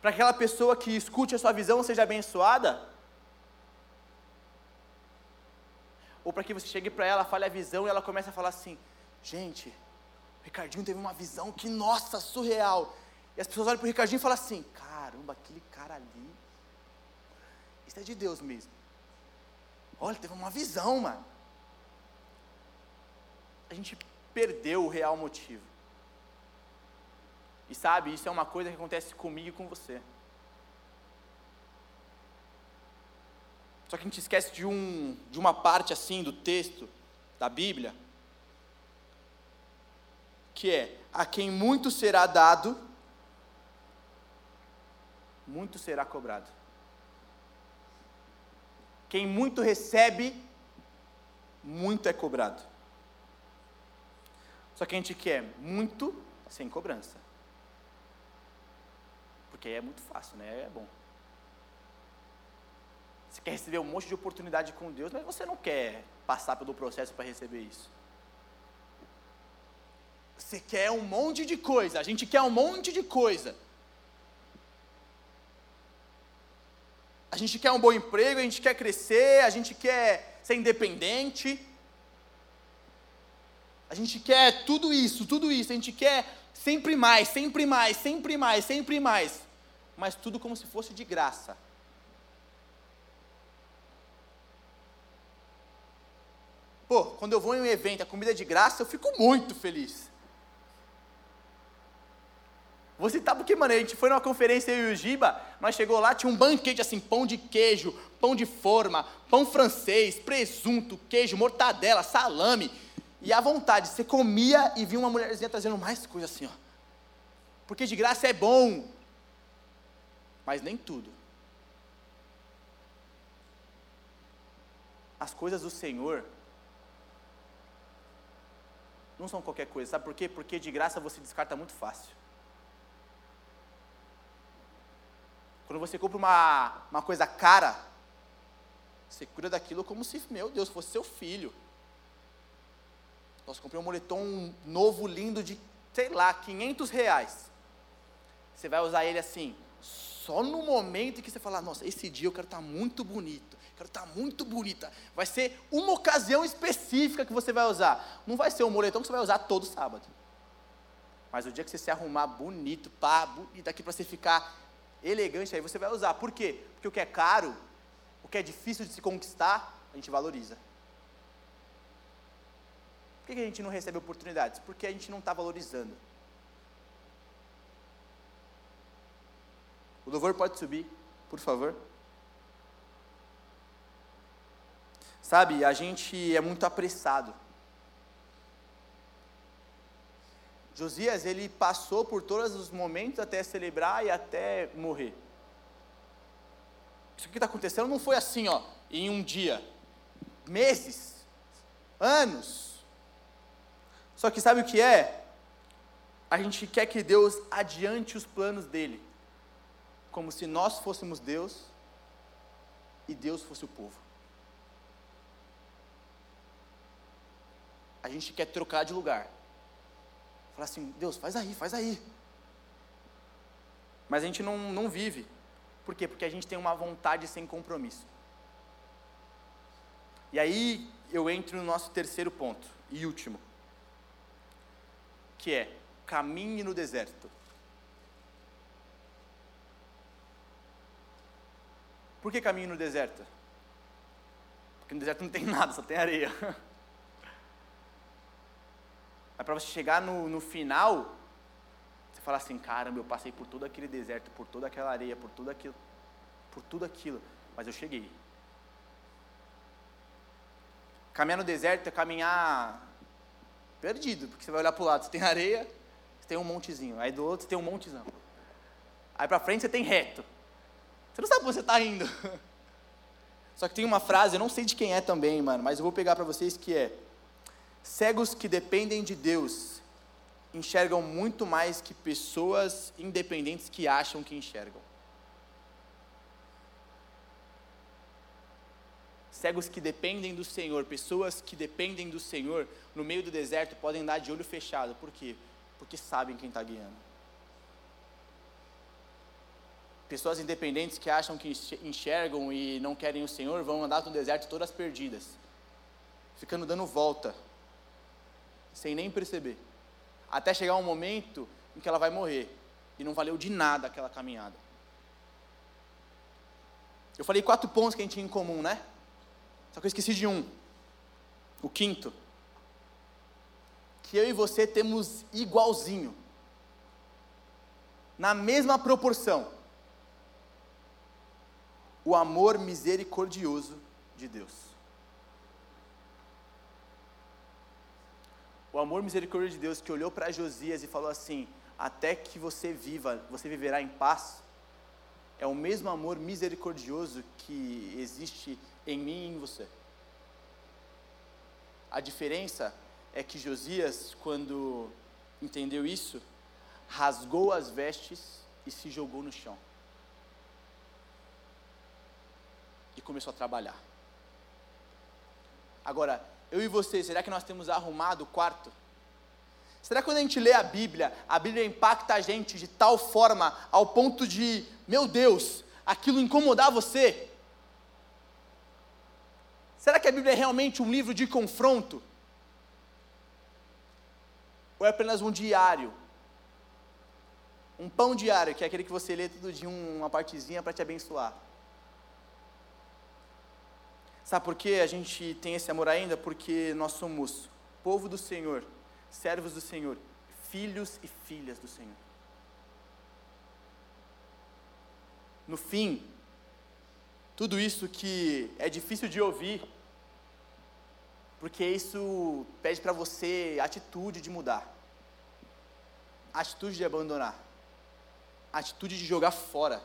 para aquela pessoa que escute a sua visão seja abençoada? Ou para que você chegue para ela, fale a visão e ela comece a falar assim: gente, Ricardinho teve uma visão que, nossa, surreal. E as pessoas olham para o Ricardinho e falam assim: caramba, aquele cara ali, isso é de Deus mesmo. Olha, teve uma visão, mano. A gente perdeu o real motivo. E sabe, isso é uma coisa que acontece comigo e com você. Só que a gente esquece de, um, de uma parte assim do texto da Bíblia, que é: a quem muito será dado, muito será cobrado. Quem muito recebe, muito é cobrado. Só que a gente quer muito sem cobrança. Porque é muito fácil, né? É bom. Você quer receber um monte de oportunidade com Deus, mas você não quer passar pelo processo para receber isso. Você quer um monte de coisa, a gente quer um monte de coisa. A gente quer um bom emprego, a gente quer crescer, a gente quer ser independente. A gente quer tudo isso, tudo isso, a gente quer sempre mais, sempre mais, sempre mais, sempre mais mas tudo como se fosse de graça. Pô, quando eu vou em um evento, a comida é de graça, eu fico muito feliz. Vou citar porque, mano, a gente foi numa conferência eu e o Giba, nós chegou lá, tinha um banquete assim, pão de queijo, pão de forma, pão francês, presunto, queijo, mortadela, salame. E à vontade, você comia e via uma mulherzinha trazendo mais coisa assim, ó. Porque de graça é bom mas nem tudo. As coisas do Senhor não são qualquer coisa, sabe por quê? Porque de graça você descarta muito fácil. Quando você compra uma, uma coisa cara, você cuida daquilo como se, meu Deus, fosse seu filho. Nossa, comprei um moletom novo, lindo, de, sei lá, 500 reais. Você vai usar ele assim, só no momento em que você falar, nossa, esse dia eu quero estar muito bonito, quero estar muito bonita. Vai ser uma ocasião específica que você vai usar. Não vai ser um moletom que você vai usar todo sábado. Mas o dia que você se arrumar bonito, pá, bonito aqui para você ficar elegante, aí você vai usar. Por quê? Porque o que é caro, o que é difícil de se conquistar, a gente valoriza. Por que a gente não recebe oportunidades? Porque a gente não está valorizando. O louvor pode subir, por favor. Sabe, a gente é muito apressado. Josias, ele passou por todos os momentos até celebrar e até morrer. Isso que está acontecendo não foi assim, ó, em um dia. Meses, anos. Só que sabe o que é? A gente quer que Deus adiante os planos dele como se nós fôssemos Deus e Deus fosse o povo. A gente quer trocar de lugar. Falar assim, Deus, faz aí, faz aí. Mas a gente não, não vive. Por quê? Porque a gente tem uma vontade sem compromisso. E aí eu entro no nosso terceiro ponto e último, que é caminhe no deserto. Por que caminho no deserto? Porque no deserto não tem nada, só tem areia. Mas para você chegar no, no final, você fala assim, caramba, eu passei por todo aquele deserto, por toda aquela areia, por tudo aquilo, por tudo aquilo, mas eu cheguei. Caminhar no deserto é caminhar perdido, porque você vai olhar para o lado, você tem areia, você tem um montezinho, aí do outro você tem um montezão. Aí para frente você tem reto. Você não sabe onde você está indo. Só que tem uma frase, eu não sei de quem é também, mano, mas eu vou pegar para vocês que é: Cegos que dependem de Deus enxergam muito mais que pessoas independentes que acham que enxergam. Cegos que dependem do Senhor, pessoas que dependem do Senhor, no meio do deserto podem dar de olho fechado. Por quê? Porque sabem quem está guiando. Pessoas independentes que acham que enxergam e não querem o Senhor vão andar no deserto todas perdidas, ficando dando volta, sem nem perceber, até chegar um momento em que ela vai morrer e não valeu de nada aquela caminhada. Eu falei quatro pontos que a gente tinha em comum, né? Só que eu esqueci de um. O quinto. Que eu e você temos igualzinho. Na mesma proporção o amor misericordioso de Deus. O amor misericordioso de Deus que olhou para Josias e falou assim: Até que você viva, você viverá em paz. É o mesmo amor misericordioso que existe em mim e em você. A diferença é que Josias, quando entendeu isso, rasgou as vestes e se jogou no chão. e começou a trabalhar. Agora, eu e você, será que nós temos arrumado o quarto? Será que quando a gente lê a Bíblia, a Bíblia impacta a gente de tal forma ao ponto de, meu Deus, aquilo incomodar você? Será que a Bíblia é realmente um livro de confronto? Ou é apenas um diário? Um pão diário, que é aquele que você lê todo dia, uma partezinha para te abençoar. Sabe por que a gente tem esse amor ainda? Porque nós somos povo do Senhor, servos do Senhor, filhos e filhas do Senhor. No fim, tudo isso que é difícil de ouvir, porque isso pede para você atitude de mudar, atitude de abandonar, atitude de jogar fora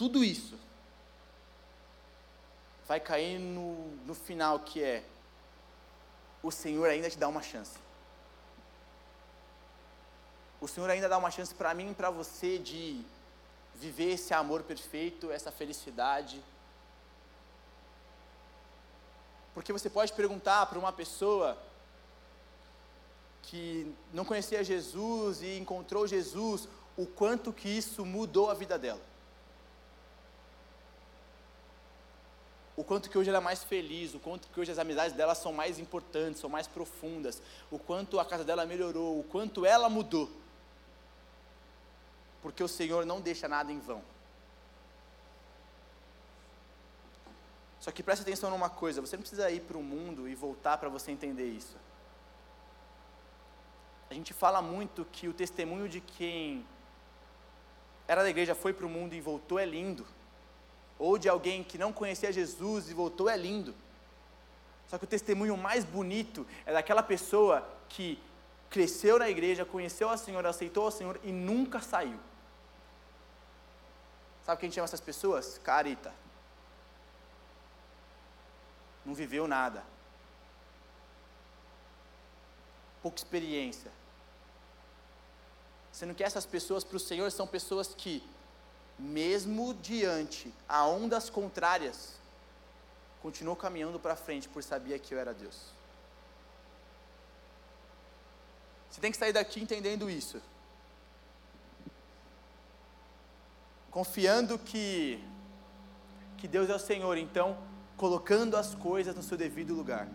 tudo isso vai cair no, no final, que é: o Senhor ainda te dá uma chance. O Senhor ainda dá uma chance para mim e para você de viver esse amor perfeito, essa felicidade. Porque você pode perguntar para uma pessoa que não conhecia Jesus e encontrou Jesus, o quanto que isso mudou a vida dela. O quanto que hoje ela é mais feliz, o quanto que hoje as amizades dela são mais importantes, são mais profundas, o quanto a casa dela melhorou, o quanto ela mudou. Porque o Senhor não deixa nada em vão. Só que preste atenção numa coisa: você não precisa ir para o mundo e voltar para você entender isso. A gente fala muito que o testemunho de quem era da igreja, foi para o mundo e voltou é lindo. Ou de alguém que não conhecia Jesus e voltou é lindo. Só que o testemunho mais bonito é daquela pessoa que cresceu na igreja, conheceu a Senhor, aceitou o Senhor e nunca saiu. Sabe quem chama essas pessoas? Carita não viveu nada, pouca experiência. Sendo que essas pessoas para o Senhor são pessoas que, mesmo diante a ondas contrárias, continuou caminhando para frente por saber que eu era Deus. Você tem que sair daqui entendendo isso. Confiando que, que Deus é o Senhor. Então, colocando as coisas no seu devido lugar.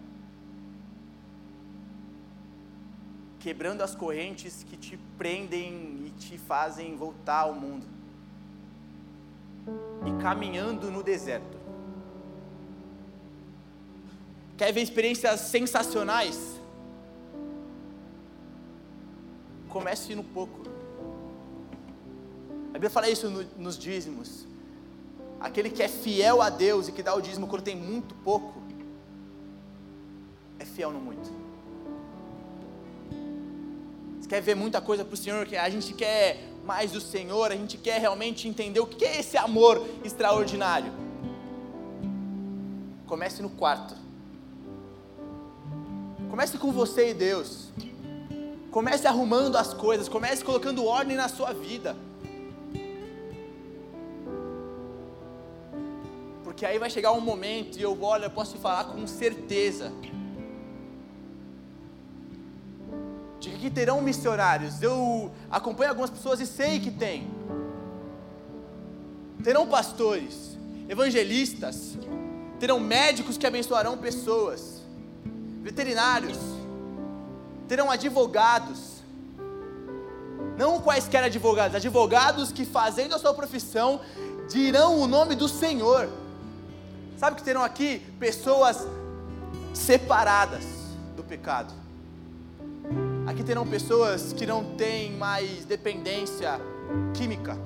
Quebrando as correntes que te prendem e te fazem voltar ao mundo. E caminhando no deserto. Quer ver experiências sensacionais? Comece no pouco. A Bíblia fala isso no, nos dízimos aquele que é fiel a Deus e que dá o dízimo quando tem muito pouco, é fiel no muito. Você quer ver muita coisa para o Senhor, que a gente quer mais do Senhor, a gente quer realmente entender o que é esse amor extraordinário. Comece no quarto. Comece com você e Deus. Comece arrumando as coisas, comece colocando ordem na sua vida. porque aí vai chegar um momento e eu olho, eu posso falar com certeza que terão missionários. Eu acompanho algumas pessoas e sei que tem. Terão pastores, evangelistas, terão médicos que abençoarão pessoas, veterinários, terão advogados, não quaisquer advogados, advogados que fazendo a sua profissão dirão o nome do Senhor. Sabe que terão aqui pessoas separadas do pecado. Aqui terão pessoas que não têm mais dependência química.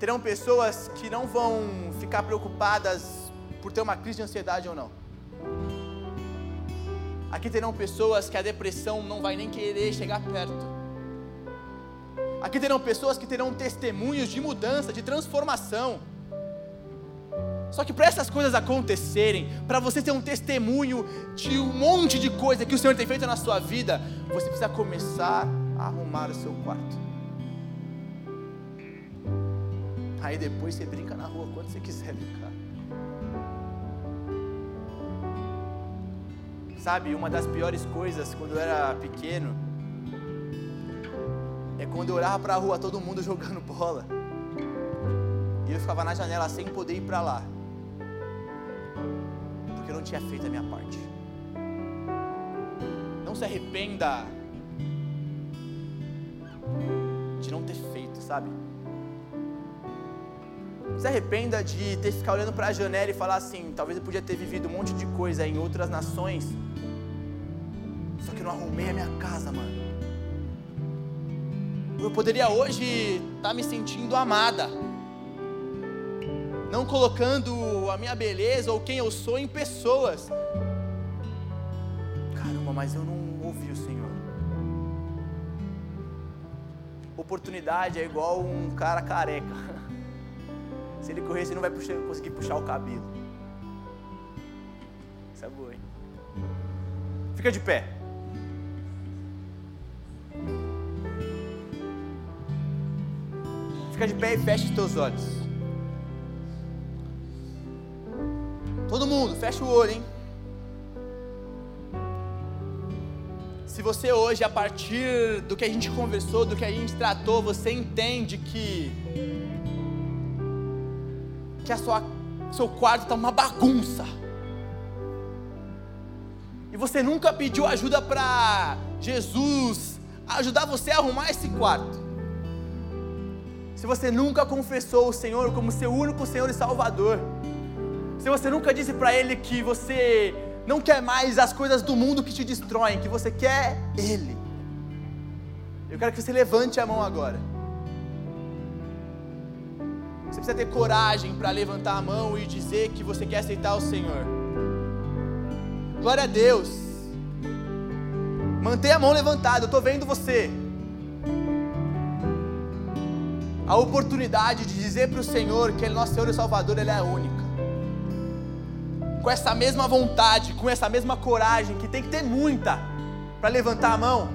Terão pessoas que não vão ficar preocupadas por ter uma crise de ansiedade ou não. Aqui terão pessoas que a depressão não vai nem querer chegar perto. Aqui terão pessoas que terão testemunhos de mudança, de transformação. Só que para essas coisas acontecerem, para você ter um testemunho de um monte de coisa que o Senhor tem feito na sua vida, você precisa começar a arrumar o seu quarto. Aí depois você brinca na rua quando você quiser brincar. Sabe, uma das piores coisas quando eu era pequeno é quando eu olhava para a rua todo mundo jogando bola. E eu ficava na janela sem poder ir para lá porque eu não tinha feito a minha parte. Não se arrependa de não ter feito, sabe? Não se arrependa de ter ficado olhando para a janela e falar assim: talvez eu podia ter vivido um monte de coisa em outras nações, só que eu não arrumei a minha casa, mano. Eu poderia hoje estar tá me sentindo amada não colocando a minha beleza ou quem eu sou em pessoas. Caramba, mas eu não ouvi o Senhor. Oportunidade é igual um cara careca. Se ele correr, você não vai puxar, conseguir puxar o cabelo. Isso é boa, hein? Fica de pé. Fica de pé e feche os teus olhos. Mundo, fecha o olho, hein? Se você hoje, a partir do que a gente conversou, do que a gente tratou, você entende que que a sua seu quarto está uma bagunça. E você nunca pediu ajuda para Jesus ajudar você a arrumar esse quarto. Se você nunca confessou o Senhor como seu único Senhor e Salvador. Se você nunca disse para Ele que você não quer mais as coisas do mundo que te destroem, que você quer Ele. Eu quero que você levante a mão agora. Você precisa ter coragem para levantar a mão e dizer que você quer aceitar o Senhor. Glória a Deus. Mantenha a mão levantada, eu estou vendo você. A oportunidade de dizer para o Senhor que Ele é nosso Senhor e Salvador, Ele é única. Com essa mesma vontade, com essa mesma coragem, que tem que ter muita para levantar a mão,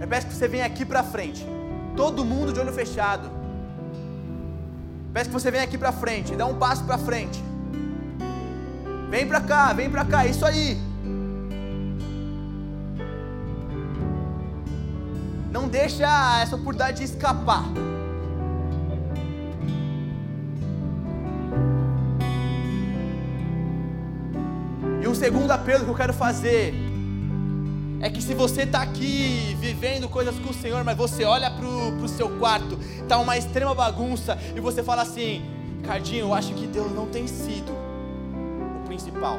eu peço que você venha aqui para frente. Todo mundo de olho fechado. Peço que você venha aqui para frente, dá um passo para frente. Vem para cá, vem para cá, isso aí. Não deixa essa oportunidade escapar. Segundo apelo que eu quero fazer é que se você está aqui vivendo coisas com o Senhor, mas você olha para o seu quarto, está uma extrema bagunça, e você fala assim: Cardinho, eu acho que Deus não tem sido o principal.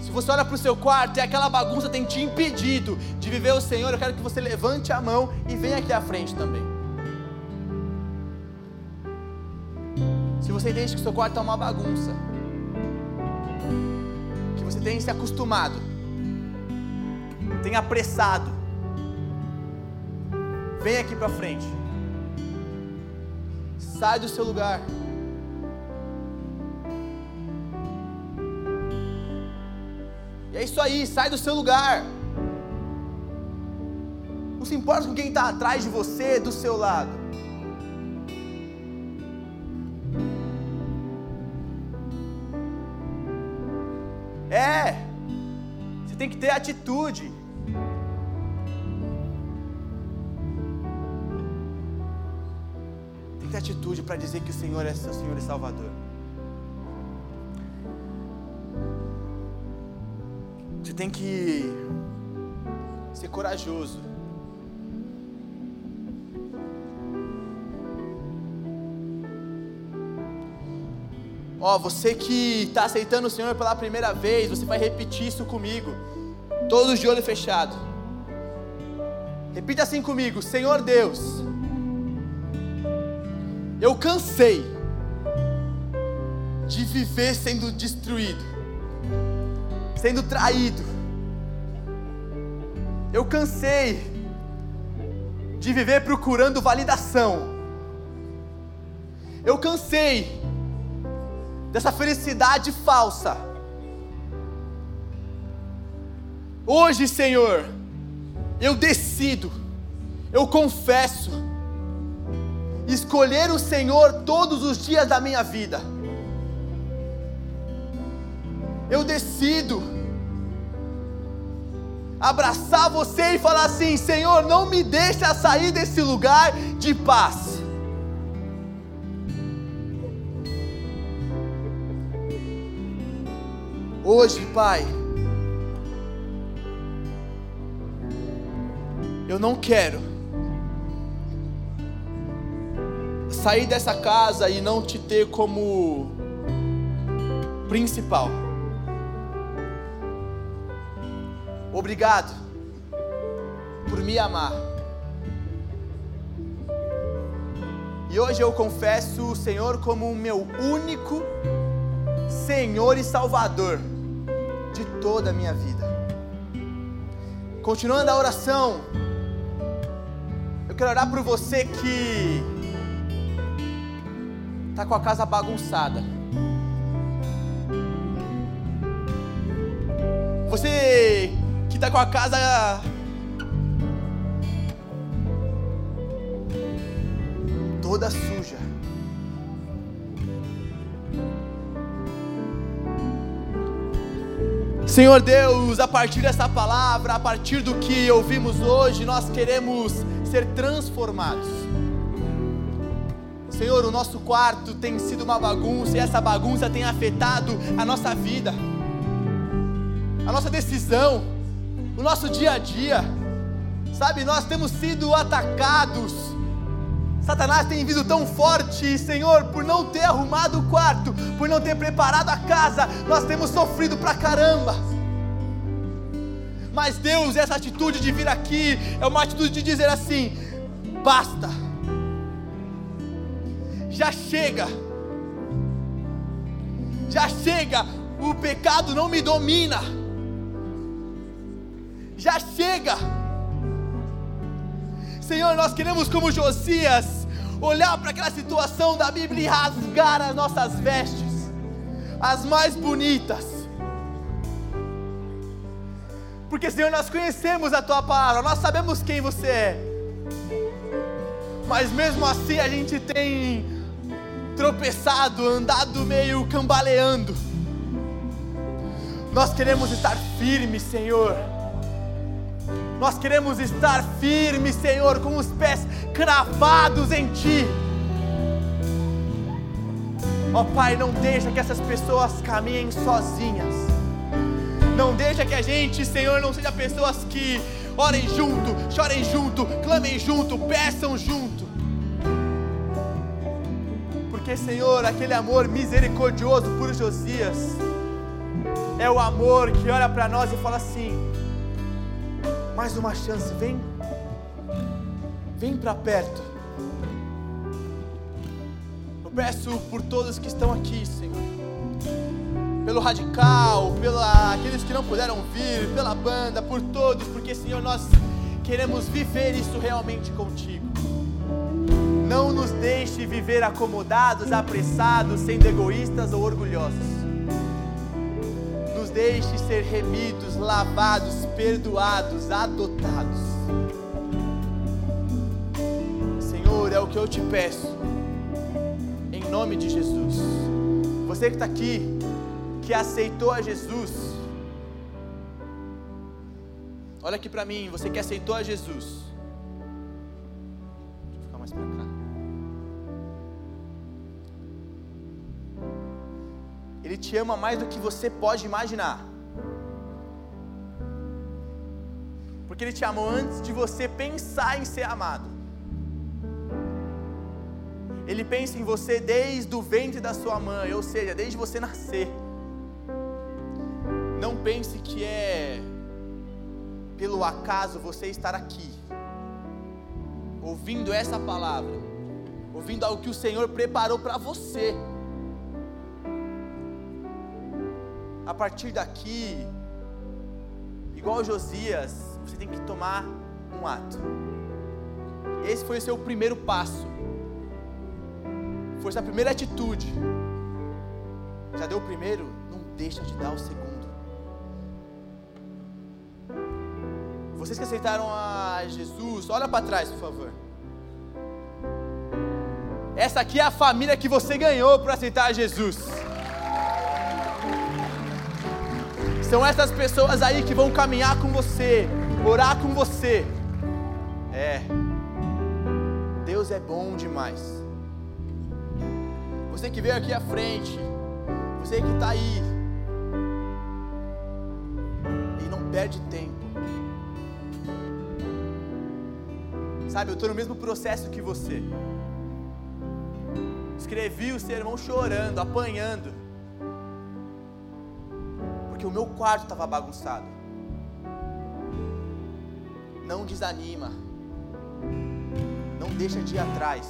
Se você olha para o seu quarto e aquela bagunça tem te impedido de viver o Senhor, eu quero que você levante a mão e venha aqui à frente também. Se você entende que o seu quarto está uma bagunça, você tem se acostumado, tem apressado, vem aqui para frente. Sai do seu lugar. E é isso aí, sai do seu lugar. Não se importa com quem está atrás de você, do seu lado. Tem que ter atitude. Tem que ter atitude para dizer que o Senhor é seu Senhor e Salvador. Você tem que ser corajoso. Ó, você que está aceitando o Senhor pela primeira vez, você vai repetir isso comigo, todos de olho fechado. Repita assim comigo: Senhor Deus, eu cansei de viver sendo destruído, sendo traído. Eu cansei de viver procurando validação. Eu cansei dessa felicidade falsa. Hoje, Senhor, eu decido, eu confesso, escolher o Senhor todos os dias da minha vida. Eu decido abraçar você e falar assim: Senhor, não me deixa sair desse lugar de paz. Hoje, Pai, eu não quero sair dessa casa e não te ter como principal. Obrigado por me amar. E hoje eu confesso o Senhor como o meu único Senhor e Salvador de toda a minha vida. Continuando a oração, eu quero orar por você que está com a casa bagunçada. Você que está com a casa toda suja. Senhor Deus, a partir dessa palavra, a partir do que ouvimos hoje, nós queremos ser transformados. Senhor, o nosso quarto tem sido uma bagunça e essa bagunça tem afetado a nossa vida, a nossa decisão, o nosso dia a dia. Sabe, nós temos sido atacados. Satanás tem vindo tão forte, Senhor, por não ter arrumado o quarto, por não ter preparado a casa, nós temos sofrido pra caramba. Mas Deus, essa atitude de vir aqui é uma atitude de dizer assim: basta, já chega, já chega, o pecado não me domina, já chega. Senhor, nós queremos, como Josias, olhar para aquela situação da Bíblia e rasgar as nossas vestes, as mais bonitas. Porque, Senhor, nós conhecemos a Tua palavra, nós sabemos quem você é. Mas mesmo assim a gente tem tropeçado, andado meio cambaleando. Nós queremos estar firmes, Senhor nós queremos estar firmes, Senhor, com os pés cravados em Ti. Ó oh, Pai, não deixa que essas pessoas caminhem sozinhas. Não deixa que a gente, Senhor, não seja pessoas que orem junto, chorem junto, clamem junto, peçam junto. Porque, Senhor, aquele amor misericordioso por Josias é o amor que olha para nós e fala assim: mais uma chance, vem. Vem para perto. Eu peço por todos que estão aqui, Senhor. Pelo radical, pela aqueles que não puderam vir, pela banda, por todos, porque Senhor, nós queremos viver isso realmente contigo. Não nos deixe viver acomodados, apressados, sendo egoístas ou orgulhosos deixe ser remidos, lavados, perdoados, adotados. Senhor, é o que eu te peço, em nome de Jesus. Você que está aqui, que aceitou a Jesus, olha aqui para mim, você que aceitou a Jesus. Deixa eu ficar mais para cá. Ele te ama mais do que você pode imaginar. Porque Ele te amou antes de você pensar em ser amado. Ele pensa em você desde o ventre da sua mãe, ou seja, desde você nascer. Não pense que é pelo acaso você estar aqui, ouvindo essa palavra, ouvindo algo que o Senhor preparou para você. A partir daqui, igual Josias, você tem que tomar um ato. Esse foi o seu primeiro passo. Foi a primeira atitude. Já deu o primeiro? Não deixa de dar o segundo. Vocês que aceitaram a Jesus, olha para trás, por favor. Essa aqui é a família que você ganhou para aceitar a Jesus. São essas pessoas aí que vão caminhar com você, orar com você. É. Deus é bom demais. Você que veio aqui à frente, você que está aí, e não perde tempo. Sabe, eu estou no mesmo processo que você. Escrevi o sermão chorando, apanhando porque o meu quarto estava bagunçado. Não desanima. Não deixa de ir atrás.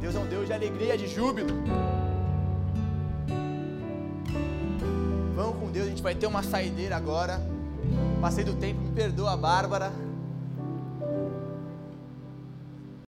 Deus é um Deus de alegria, de júbilo. Vamos com Deus, a gente vai ter uma saideira agora. Passei do tempo, me perdoa, Bárbara.